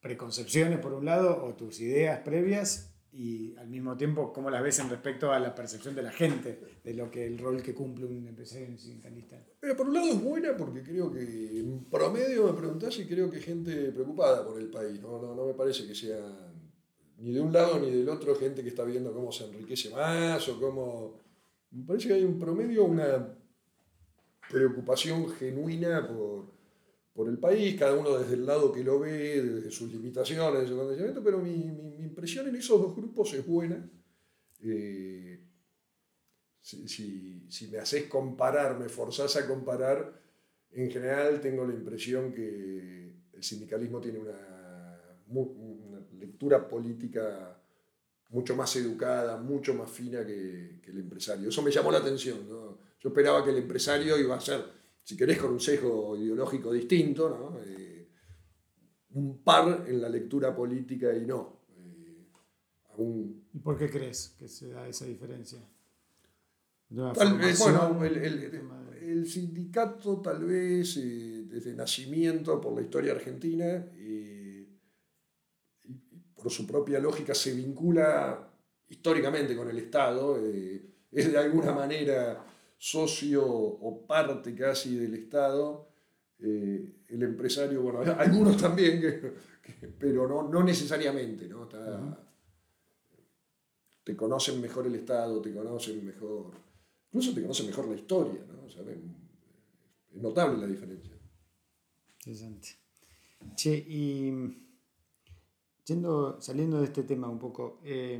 preconcepciones, por un lado, o tus ideas previas, y al mismo tiempo cómo las ves en respecto a la percepción de la gente de lo que el rol que cumple un empresario sindicalista. Pero por un lado es buena porque creo que en promedio me preguntás y creo que gente preocupada por el país. No, no, no me parece que sea ni de un lado ni del otro gente que está viendo cómo se enriquece más o cómo... Me parece que hay un promedio una preocupación genuina por, por el país, cada uno desde el lado que lo ve, desde sus limitaciones, de su condicionamiento, pero mi, mi, impresión en esos dos grupos es buena. Eh, si, si, si, me haces comparar, me forzás a comparar, en general tengo la impresión que el sindicalismo tiene una, una lectura política mucho más educada, mucho más fina que, que el empresario. Eso me llamó la atención. ¿no? Yo esperaba que el empresario iba a ser si querés, con un sesgo ideológico distinto, ¿no? Eh, un par en la lectura política y no. Eh, ¿Y por qué crees que se da esa diferencia? Tal vez, bueno, el, el, el, sindicato tal vez eh, desde nacimiento por la historia argentina y por su propia lógica se vincula históricamente con el Estado, es de alguna manera socio o parte casi del Estado, eh, el empresario, bueno, algunos también, pero no, no necesariamente, ¿no? Te conocen mejor el Estado, te conocen mejor, incluso te conocen mejor la historia, ¿no? es notable la diferencia. Interesante. Che, y yendo, saliendo de este tema un poco, eh,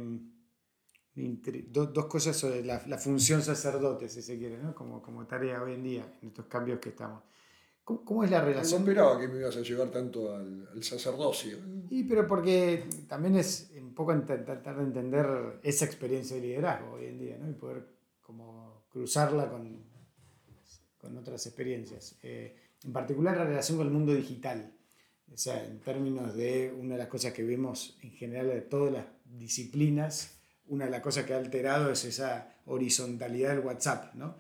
dos cosas sobre la, función sacerdote, si se quiere, ¿no? como, como tarea hoy en día, en estos cambios que estamos. ¿Cómo, es la relación? No esperaba que me ibas a llevar tanto al, sacerdocio. Y pero porque también es un poco tratar de entender esa experiencia de liderazgo hoy en día, ¿no? Y poder como cruzarla con, con otras experiencias. Eh, en particular la relación con el mundo digital. O sea, en términos de una de las cosas que vemos en general de todas las disciplinas, una de las cosas que ha alterado es esa horizontalidad del WhatsApp, ¿no?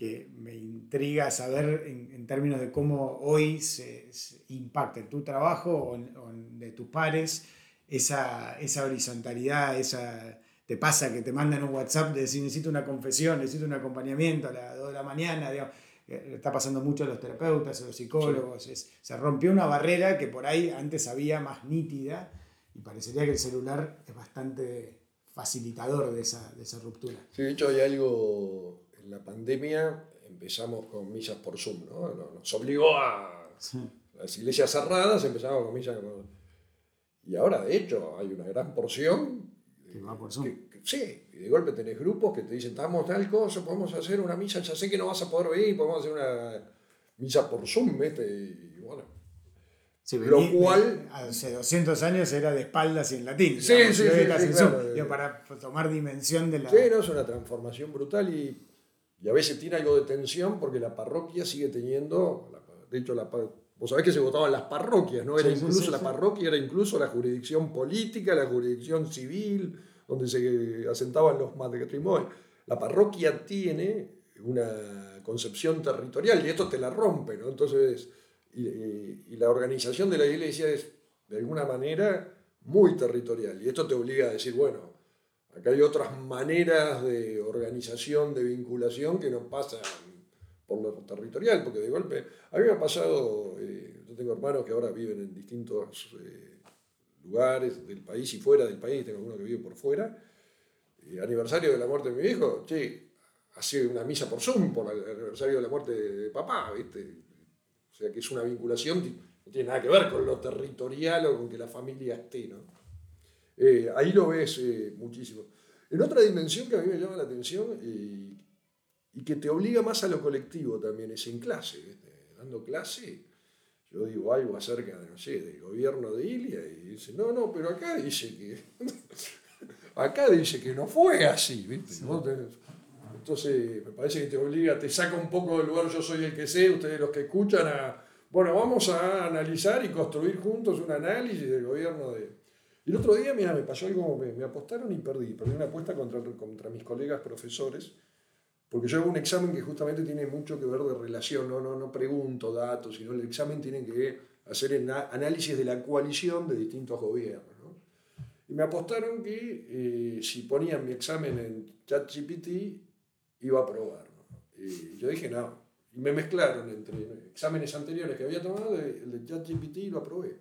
que me intriga saber en, términos de cómo hoy se, impacta en tu trabajo o, de tus pares esa, esa horizontalidad, esa, te pasa que te mandan un WhatsApp de decir necesito una confesión, necesito un acompañamiento a las 2 de la mañana, está pasando mucho a los terapeutas, a los psicólogos, se rompió una barrera que por ahí antes había más nítida y parecería que el celular es bastante facilitador de esa, de esa ruptura. Sí, de hecho hay algo, en la pandemia empezamos con misas por Zoom, ¿no? Nos obligó a las iglesias cerradas, empezamos con misas Y ahora, de hecho, hay una gran porción que va por Zoom. sí, y de golpe tenés grupos que te dicen, estamos tal cosa, podemos hacer una misa, ya sé que no vas a poder venir, podemos hacer una misa por Zoom, ¿viste? Bueno, lo cual. Hace 200 años era de espaldas y en latín. Sí, sí, sí, para tomar dimensión de la. Sí, no, es una transformación brutal y, y, a veces tiene algo de tensión porque la parroquia sigue teniendo. De hecho, la, vos sabés que se votaban las parroquias, ¿no? Era incluso la parroquia, era incluso la jurisdicción política, la jurisdicción civil, donde se asentaban los matrimonios. La parroquia tiene una concepción territorial y esto te la rompe, ¿no? Entonces y, la organización de la iglesia es, de alguna manera, muy territorial. Y esto te obliga a decir, bueno, acá hay otras maneras de organización, de vinculación que no pasan por lo territorial, porque de golpe, a mí me ha pasado, eh, yo tengo hermanos que ahora viven en distintos eh, lugares del país y fuera del país, tengo uno que vive por fuera, aniversario de la muerte de mi hijo, che, hace una misa por Zoom por el aniversario de la muerte de papá, ¿viste? O sea que es una vinculación no tiene nada que ver con lo territorial o con que la familia esté. ¿no? Eh, ahí lo ves eh, muchísimo. En otra dimensión que a mí me llama la atención y que te obliga más a lo colectivo también es en clase. Dando clase, yo digo algo acerca de, no sé, del gobierno de Ilia y dice, no, no, pero acá dice que... acá dice que no fue así, ¿viste? Entonces, me parece que te obliga, te saca un poco del lugar, yo soy el que sé, ustedes los que escuchan, a, bueno, vamos a analizar y construir juntos un análisis del gobierno de... Y el otro día, mira, me pasó algo, me, me apostaron y perdí, perdí una apuesta contra, contra mis colegas profesores, porque yo hago un examen que justamente tiene mucho que ver de relación, no, no, no pregunto datos, sino el examen tiene que hacer análisis de la coalición de distintos gobiernos. Y me apostaron que eh, si ponían mi examen en ChatGPT, iba a aprobar. Y yo dije, no. Y me mezclaron entre exámenes anteriores que había tomado, el de ChatGPT y lo aprobé.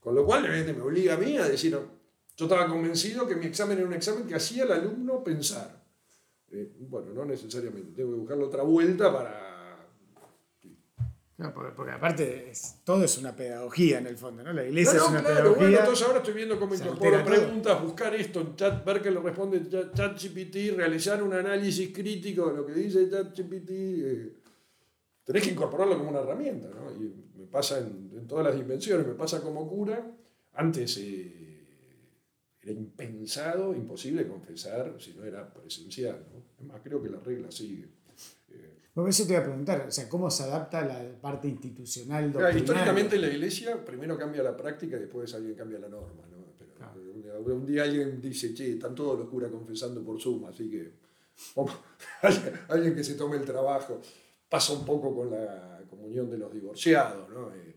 Con lo cual, me obliga a mí a decir, no, yo estaba convencido que mi examen era un examen que hacía al alumno pensar. Eh, bueno, no necesariamente, tengo que buscarle otra vuelta para no, porque, aparte todo es una pedagogía en el fondo, ¿no? La iglesia es una claro, pedagogía. Bueno, entonces ahora estoy viendo cómo incorporo preguntas, buscar esto en chat, ver que le responde ChatGPT, realizar un análisis crítico de lo que dice ChatGPT. Eh, tenés que incorporarlo como una herramienta, ¿no? Y me pasa en, todas las dimensiones, me pasa como cura. Antes eh, era impensado, imposible confesar si no era presencial, ¿no? Es más, creo que la regla sigue. Por eso te iba a preguntar, o sea, ¿cómo se adapta la parte institucional? históricamente la iglesia primero cambia la práctica y después alguien cambia la norma. ¿no? Pero un, día, alguien dice, che, están todos los curas confesando por Zoom, así que alguien, que se tome el trabajo. Pasa un poco con la comunión de los divorciados, ¿no? Eh,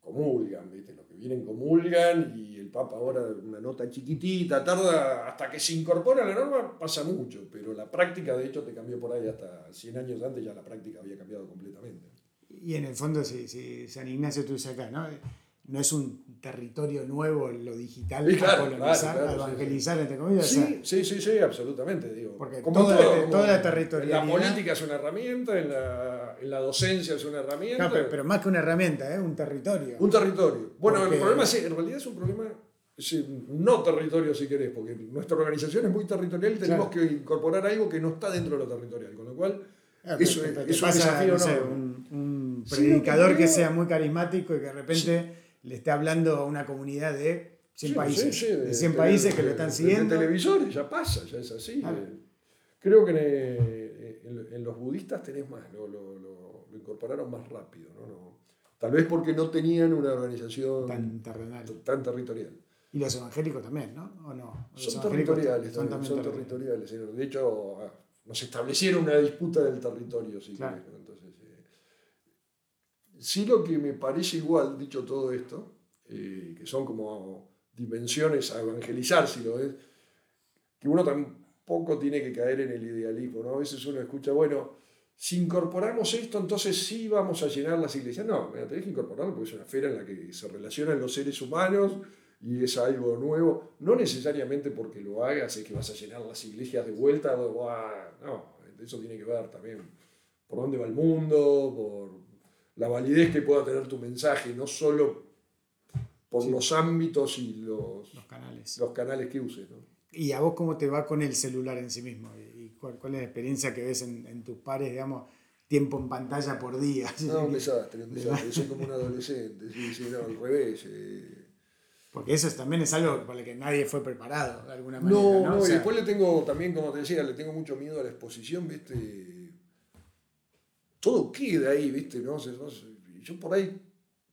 comulgan, ¿viste? Vienen comulgan y el Papa ahora una nota chiquitita, tarda hasta que se incorpora a la norma, pasa mucho, pero la práctica de hecho te cambió por ahí hasta 100 años antes, ya la práctica había cambiado completamente. Y en el fondo, si, San Ignacio dices acá, ¿no? no es un territorio nuevo lo digital para colonizar, evangelizar, entre comillas. Sí, sí, sí, sí, absolutamente. Digo. Porque como toda, toda la territorialidad. la política es una herramienta, en la, la docencia es una herramienta. No, pero, más que una herramienta, ¿eh? un territorio. Un territorio. Bueno, el problema es, en realidad es un problema no territorio si querés, porque nuestra organización es muy territorial y tenemos que incorporar algo que no está dentro de lo territorial, con lo cual ah, eso es, un desafío. No, un, predicador que sea muy carismático y que de repente le esté hablando a una comunidad de 100 países, de, 100 países que lo están siguiendo. En televisores ya pasa, ya es así. Creo que en, los budistas tenés más, lo, lo, lo, incorporaron más rápido. ¿no? No, tal vez porque no tenían una organización tan, tan territorial. Y los evangélicos también, ¿no? ¿O no? son territoriales, son, son territoriales. De hecho, ah, nos establecieron una disputa del territorio, si claro. Sí lo que me parece igual, dicho todo esto, eh, que son como dimensiones a evangelizar, si lo es, que uno tampoco tiene que caer en el idealismo, ¿no? A veces uno escucha, bueno, si incorporamos esto, entonces sí vamos a llenar las iglesias. No, tenés que incorporarlo porque es una esfera en la que se relacionan los seres humanos y es algo nuevo. No necesariamente porque lo hagas es que vas a llenar las iglesias de vuelta. No, eso tiene que ver también por dónde va el mundo, por la validez que pueda tener tu mensaje, no solo por los ámbitos y los, los, canales. los canales que uses. ¿no? ¿Y a vos cómo te va con el celular en sí mismo? ¿Y cuál, cuál es la experiencia que ves en, en, tus pares, digamos, tiempo en pantalla por día? No, un desastre, un desastre. Soy como un adolescente, sí, sí, no, al revés. Eh. Porque eso también es algo para el que nadie fue preparado, de alguna manera. No, no, y después le tengo también, como te decía, le tengo mucho miedo a la exposición, ¿viste? todo queda ahí, ¿viste? ¿No? Yo por ahí,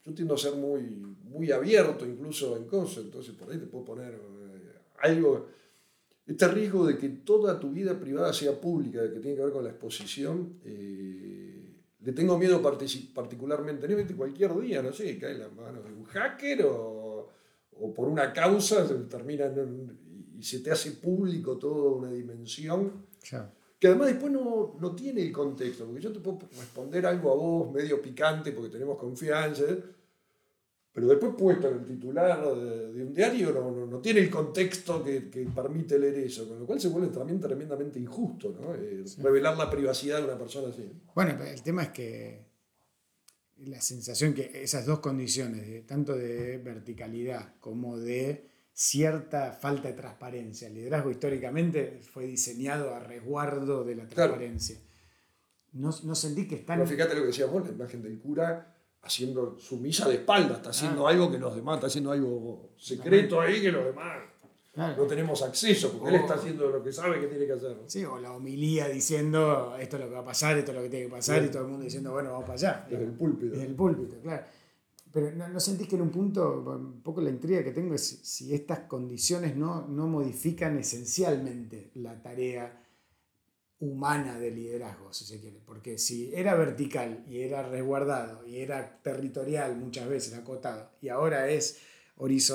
yo tiendo a ser muy, muy abierto incluso en cosas, entonces por ahí te puedo poner eh, algo, este riesgo de que toda tu vida privada sea pública, que tiene que ver con la exposición, eh, le tengo miedo particularmente, ¿no? cualquier día, no sé, cae en las manos de un hacker o, o por una causa, se termina y se te hace público toda una dimensión que además después no, no, tiene el contexto, porque yo te puedo responder algo a vos medio picante porque tenemos confianza, pero después puesto en el titular de, un diario no, no, tiene el contexto que, que, permite leer eso, con lo cual se vuelve también tremendamente injusto ¿no? Eh, revelar la privacidad de una persona así. Bueno, el tema es que la sensación que esas dos condiciones, tanto de verticalidad como de cierta falta de transparencia. El liderazgo históricamente fue diseñado a resguardo de la transparencia. No, no, sentí que están... Pero fíjate lo que decíamos, la imagen del cura haciendo su misa de espalda, está haciendo algo que los demás, está haciendo algo secreto ahí que los demás no tenemos acceso, porque él está haciendo lo que sabe que tiene que hacer. Sí, o la homilía diciendo esto es lo que va a pasar, esto es lo que tiene que pasar, y todo el mundo diciendo, bueno, vamos para allá. Desde el púlpito. Desde el púlpito, claro. Pero ¿no, sentís que en un punto, un poco la intriga que tengo es si estas condiciones no, no modifican esencialmente la tarea humana de liderazgo, si se quiere? Porque si era vertical y era resguardado y era territorial muchas veces, acotado, y ahora es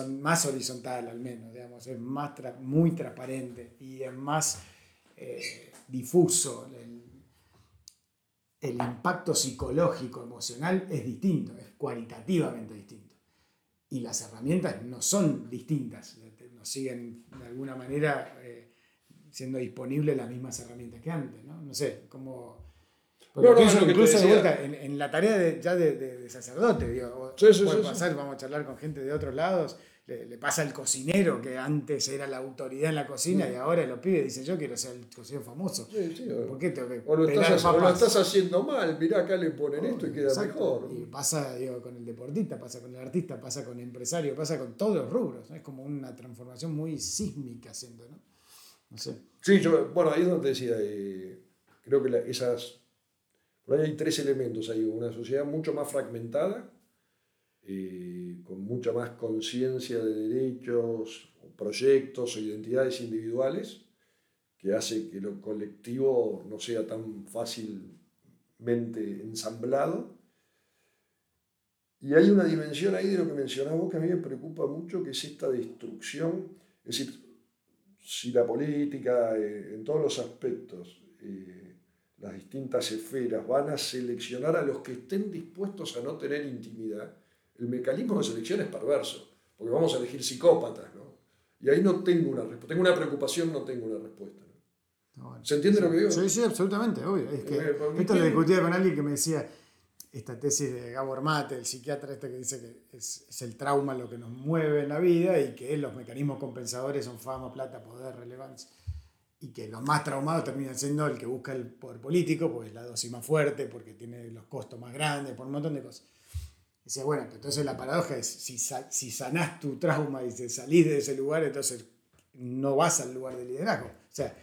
más horizontal al menos, digamos, es más muy transparente y es más eh, difuso. El, el impacto psicológico, emocional es distinto, es cualitativamente distinto. Y las herramientas no son distintas, nos siguen de alguna manera eh, siendo disponibles las mismas herramientas que antes, ¿no? No sé, como... incluso de vuelta, en, la tarea de, ya de, sacerdote, digo, puede pasar, vamos a charlar con gente de otros lados, le, pasa al cocinero que antes era la autoridad en la cocina y ahora los pibes dicen yo quiero ser el cocinero famoso. ¿Por qué tengo que o lo, estás, haciendo mal, mirá acá le ponen esto y queda mejor. Y pasa digo, con el deportista, pasa con el artista, pasa con el empresario, pasa con todos los rubros. Es como una transformación muy sísmica haciendo, ¿no? Sí, yo, bueno, ahí es donde decía, eh, creo que esas... Por ahí hay tres elementos, hay una sociedad mucho más fragmentada, eh, con mucha más conciencia de derechos, proyectos o identidades individuales, que hace que lo colectivo no sea tan fácilmente ensamblado. Y hay una dimensión ahí de lo que mencionamos que a mí me preocupa mucho, que es esta destrucción. Es decir, si la política, eh, en todos los aspectos, eh, las distintas esferas van a seleccionar a los que estén dispuestos a no tener intimidad, el mecanismo de selección es perverso, porque vamos a elegir psicópatas, ¿no? Y ahí no tengo una respuesta. Tengo una preocupación, no tengo una respuesta. ¿Se entiende lo que digo? Sí, sí, absolutamente, obvio. Es que esto lo discutía con alguien que me decía, esta tesis de Gabor Mate, el psiquiatra este que dice que es, es, el trauma lo que nos mueve en la vida y que los mecanismos compensadores son fama, plata, poder, relevancia. Y que los más traumados terminan siendo el que busca el poder político, porque es la dosis más fuerte, porque tiene los costos más grandes, por un montón de cosas. Decía, bueno, entonces la paradoja es, si, si sanás tu trauma y salís de ese lugar, entonces no vas al lugar de liderazgo. O sea,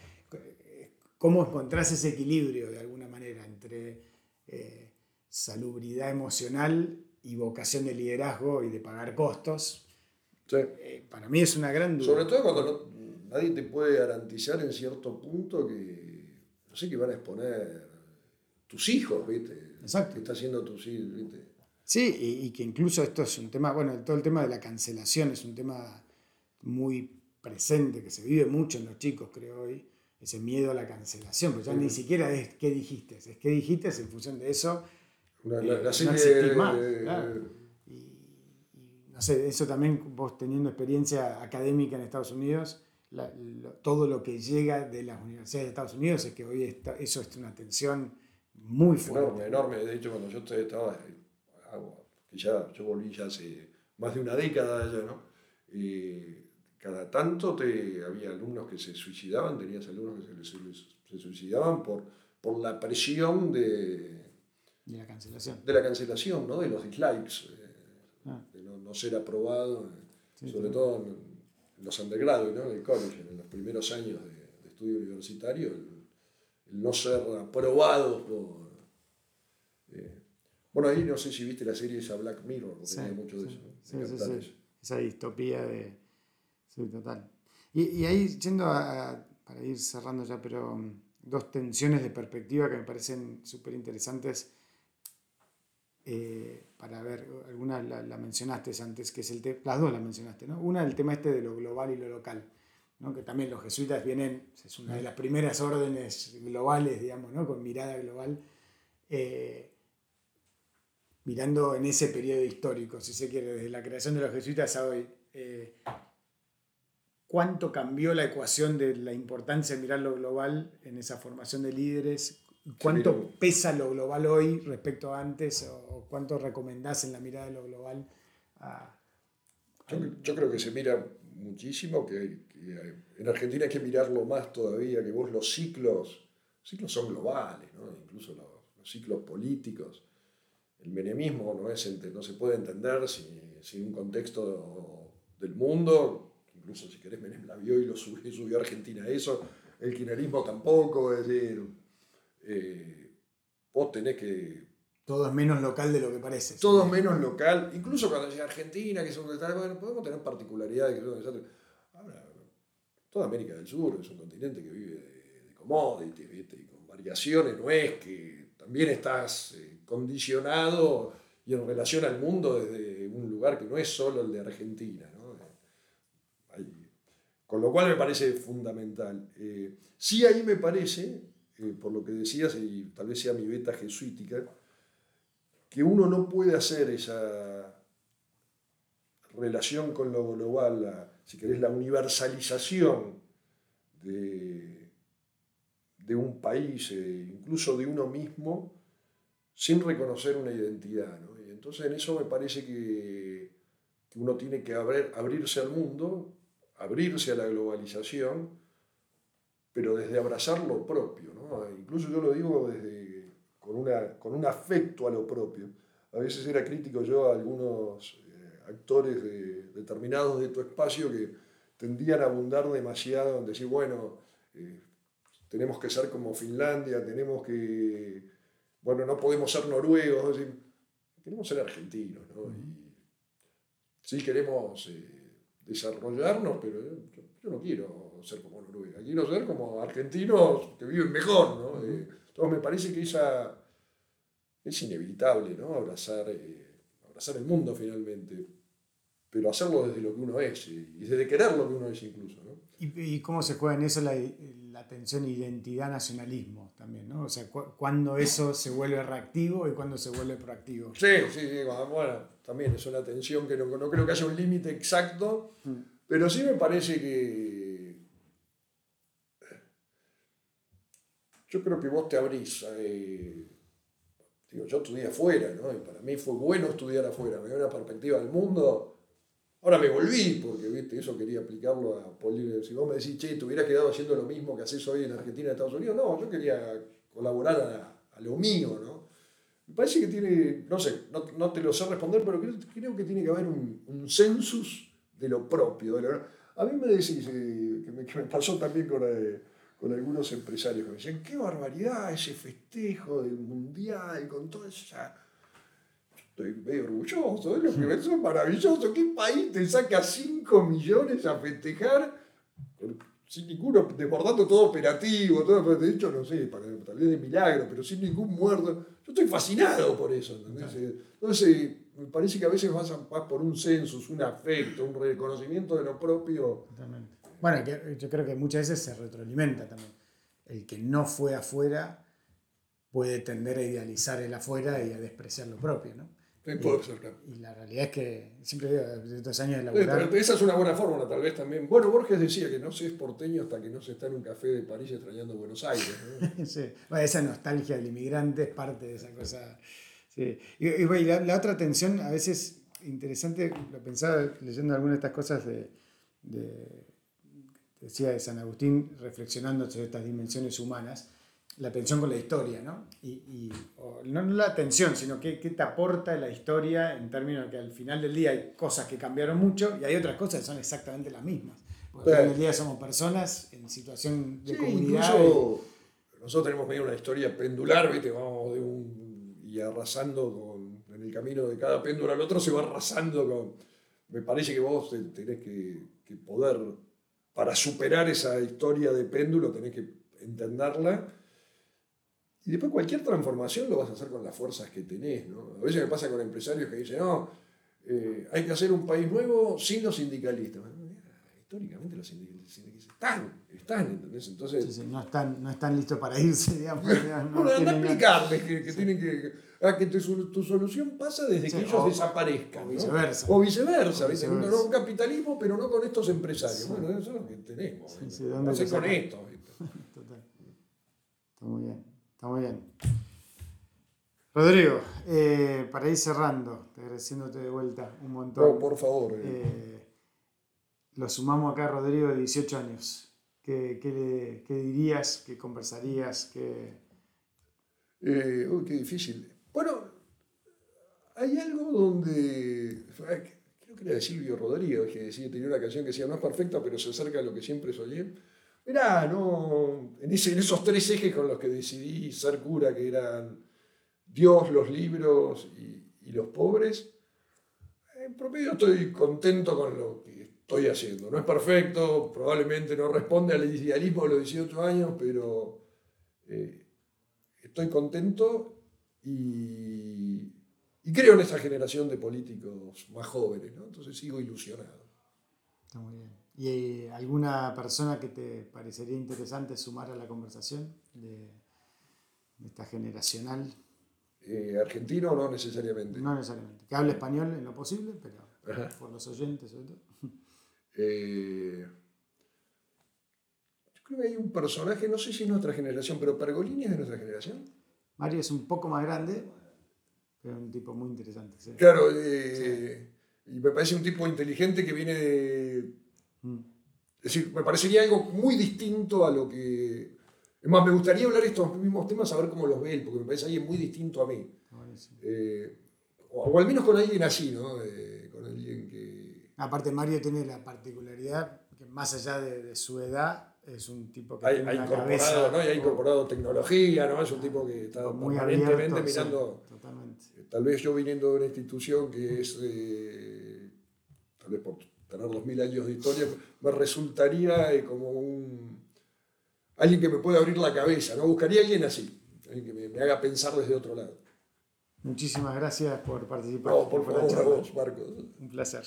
¿cómo encontrás ese equilibrio de alguna manera entre eh, salubridad emocional y vocación de liderazgo y de pagar costos? Eh, para mí es una gran duda. Sobre todo cuando nadie te puede garantizar en cierto punto que, no sé, que van a exponer tus hijos, ¿viste? Exacto. Que está haciendo tus hijos, ¿viste? Sí, y, que incluso esto es un tema, bueno, todo el tema de la cancelación es un tema muy presente, que se vive mucho en los chicos, creo hoy, ese miedo a la cancelación, porque ya ni siquiera es qué dijiste, es qué dijiste, en función de eso. La, eh, no más, y, no sé, eso también vos teniendo experiencia académica en Estados Unidos, todo lo que llega de las universidades de Estados Unidos es que hoy está, eso es una tensión muy fuerte. Enorme, enorme. De hecho, cuando yo estaba que ya yo volví ya hace más de una década allá, ¿no? cada tanto te, había alumnos que se suicidaban, tenías alumnos que se, se, suicidaban por, por la presión de, de la cancelación. De la cancelación, ¿no? De los dislikes, eh, ah. de no, ser aprobado, eh, sobre todo en, los undergrados, ¿no? En el college, en los primeros años de, estudio universitario, el, no ser aprobado por... Eh, bueno, ahí no sé si viste la serie esa Black Mirror, porque sí, mucho de eso. Sí, sí, Esa distopía de. Sí, total. Y, ahí, yendo a, para ir cerrando ya, pero um, dos tensiones de perspectiva que me parecen súper interesantes. Eh, para ver, algunas la, mencionaste antes, que es el tema, las dos las mencionaste, ¿no? Una, el tema este de lo global y lo local, ¿no? que también los jesuitas vienen, es una de las primeras órdenes globales, digamos, ¿no? con mirada global. Eh, mirando en ese periodo histórico, si se quiere, desde la creación de los jesuitas a hoy, eh, ¿cuánto cambió la ecuación de la importancia de mirar lo global en esa formación de líderes? ¿Cuánto pesa lo global hoy respecto a antes? ¿O cuánto recomendás en la mirada de lo global? yo, creo que se mira muchísimo, que, en Argentina hay que mirarlo más todavía, que vos los ciclos, ciclos son globales, incluso los ciclos políticos el menemismo no, es, no se puede entender sin, un contexto del mundo, incluso si querés Menem la vio y lo subió, a Argentina eso, el kirchnerismo tampoco, es decir, eh, vos tenés que... Todo es menos local de lo que parece. Todo es menos local, incluso cuando llega Argentina, que es un bueno, podemos tener particularidades que son Ahora, toda América del Sur es un continente que vive de, commodities, y con variaciones, no es que también estás... Eh, condicionado y en relación al mundo desde un lugar que no es solo el de Argentina. ¿no? con lo cual me parece fundamental. Eh, sí ahí me parece, por lo que decías, y tal vez sea mi beta jesuítica, que uno no puede hacer esa relación con lo global, si querés, la universalización de, de un país, eh, incluso de uno mismo, sin reconocer una identidad. Y entonces en eso me parece que, uno tiene que abrirse al mundo, abrirse a la globalización, pero desde abrazar lo propio. Incluso yo lo digo desde, con, una, con un afecto a lo propio. A veces era crítico yo a algunos eh, actores determinados de tu espacio que tendían a abundar demasiado en decir, bueno, eh, tenemos que ser como Finlandia, tenemos que, bueno, no podemos ser noruegos, queremos ser argentinos, ¿no? Y sí queremos eh, desarrollarnos, pero yo, no quiero ser como Noruega, quiero ser como argentinos que viven mejor, ¿no? Eh, entonces me parece que esa es inevitable, ¿no? Abrazar, abrazar el mundo finalmente pero hacerlo desde lo que uno es y desde querer lo que uno es incluso. ¿no? ¿Y, cómo se juega en eso la, la tensión identidad-nacionalismo también? ¿no? O sea, cuando eso se vuelve reactivo y cuando se vuelve proactivo. Sí, sí, bueno, también es una tensión que no, no creo que haya un límite exacto, mm. pero sí me parece que... Yo creo que vos te abrís. Eh, digo, yo estudié afuera, ¿no? Y para mí fue bueno estudiar afuera, me dio una perspectiva del mundo Ahora me volví, porque ¿viste? eso quería aplicarlo a Poli. Si vos me decís, che, te hubieras quedado haciendo lo mismo que haces hoy en Argentina y Estados Unidos, no, yo quería colaborar a, lo mío, ¿no? Me parece que tiene, no sé, no, te lo sé responder, pero creo, que tiene que haber un, census de lo propio. a mí me decís, eh, que, me, pasó también con, eh, con algunos empresarios que me decían, qué barbaridad ese festejo del mundial, con toda esa estoy medio orgulloso, ¿eh? es maravilloso. ¿Qué país te saca 5 millones a festejar sin ninguno, desbordando todo operativo, todo, de hecho, no sé, tal vez de milagro, pero sin ningún muerto? Yo estoy fascinado por eso. Entonces, me parece que a veces vas, por un census, un afecto, un reconocimiento de lo propio. Totalmente. Bueno, yo creo que muchas veces se retroalimenta también. El que no fue afuera puede tender a idealizar el afuera y a despreciar lo propio, ¿no? Y, la realidad es que siempre digo, de estos años de laburar... esa es una buena fórmula, tal vez también. Bueno, Borges decía que no se es porteño hasta que no se está en un café de París extrañando Buenos Aires. sí. esa nostalgia del inmigrante es parte de esa cosa. Sí. Y, la, otra tensión, a veces interesante, lo pensaba leyendo algunas de estas cosas de, de decía de San Agustín, reflexionando sobre estas dimensiones humanas la tensión con la historia, ¿no? Y, no, la tensión, sino qué, qué te aporta la historia en términos de que al final del día hay cosas que cambiaron mucho y hay otras cosas que son exactamente las mismas. Porque al final del día somos personas en situación de comunidad. Incluso nosotros tenemos medio una historia pendular, ¿viste? Vamos de un, y arrasando con, en el camino de cada péndulo al otro, se va arrasando con... Me parece que vos tenés que, que poder, para superar esa historia de péndulo, tenés que entenderla y después cualquier transformación lo vas a hacer con las fuerzas que tenés. ¿no? A veces me pasa con empresarios que dicen, no, eh, hay que hacer un país nuevo sin los sindicalistas. históricamente los sindicalistas están, están, ¿entendés? Entonces, no, están, no están listos para irse, digamos. no, no, explicarles que, tienen que... Ah, que tu, solución pasa desde que ellos desaparezcan. O viceversa. O viceversa. viceversa. Un, capitalismo, pero no con estos empresarios. Bueno, eso es lo que tenemos. no sé con esto. Total. Está muy bien. Está muy bien. Rodrigo, eh, para ir cerrando, agradeciéndote de vuelta un montón. por favor. Eh. Eh, lo sumamos acá, Rodrigo, de 18 años. ¿Qué, qué, dirías? ¿Qué conversarías? ¿Qué... uy, qué difícil. Bueno, hay algo donde. Creo que era de Silvio Rodrigo, que decía, tenía una canción que decía, no es perfecta, pero se acerca a lo que siempre soñé Mirá, no, en, esos tres ejes con los que decidí ser cura, que eran Dios, los libros y, los pobres, en promedio estoy contento con lo que estoy haciendo. No es perfecto, probablemente no responde al idealismo de los 18 años, pero eh, estoy contento y, y creo en esta generación de políticos más jóvenes, ¿no? Entonces sigo ilusionado. Está muy bien. ¿Y eh, alguna persona que te parecería interesante sumar a la conversación de, esta generacional? Eh, ¿Argentino o no necesariamente? No necesariamente. Que hable español en lo posible, pero por los oyentes sobre todo. Eh, yo creo que hay un personaje, no sé si es nuestra generación, pero Pergolini es de nuestra generación. Mario es un poco más grande, pero un tipo muy interesante. Claro, y me parece un tipo inteligente que viene de. Es decir, me parecería algo muy distinto a lo que... Es más, me gustaría hablar estos mismos temas, a ver cómo los ve él, porque me parece alguien muy distinto a mí. Eh, o, al menos con alguien así, ¿no? Eh, con alguien que... Aparte, Mario tiene la particularidad que más allá de, su edad, es un tipo que ha, tiene ha incorporado, ¿no? ha incorporado tecnología, ¿no? Es un tipo que está muy permanentemente mirando... totalmente. Tal vez yo viniendo de una institución que es... Eh, tal vez por tener dos mil años de historia, me resultaría eh, como un, alguien que me pueda abrir la cabeza, ¿no? Buscaría a alguien así, alguien que me, haga pensar desde otro lado. Muchísimas gracias por participar. No, por favor, a vos, Marcos. Un placer.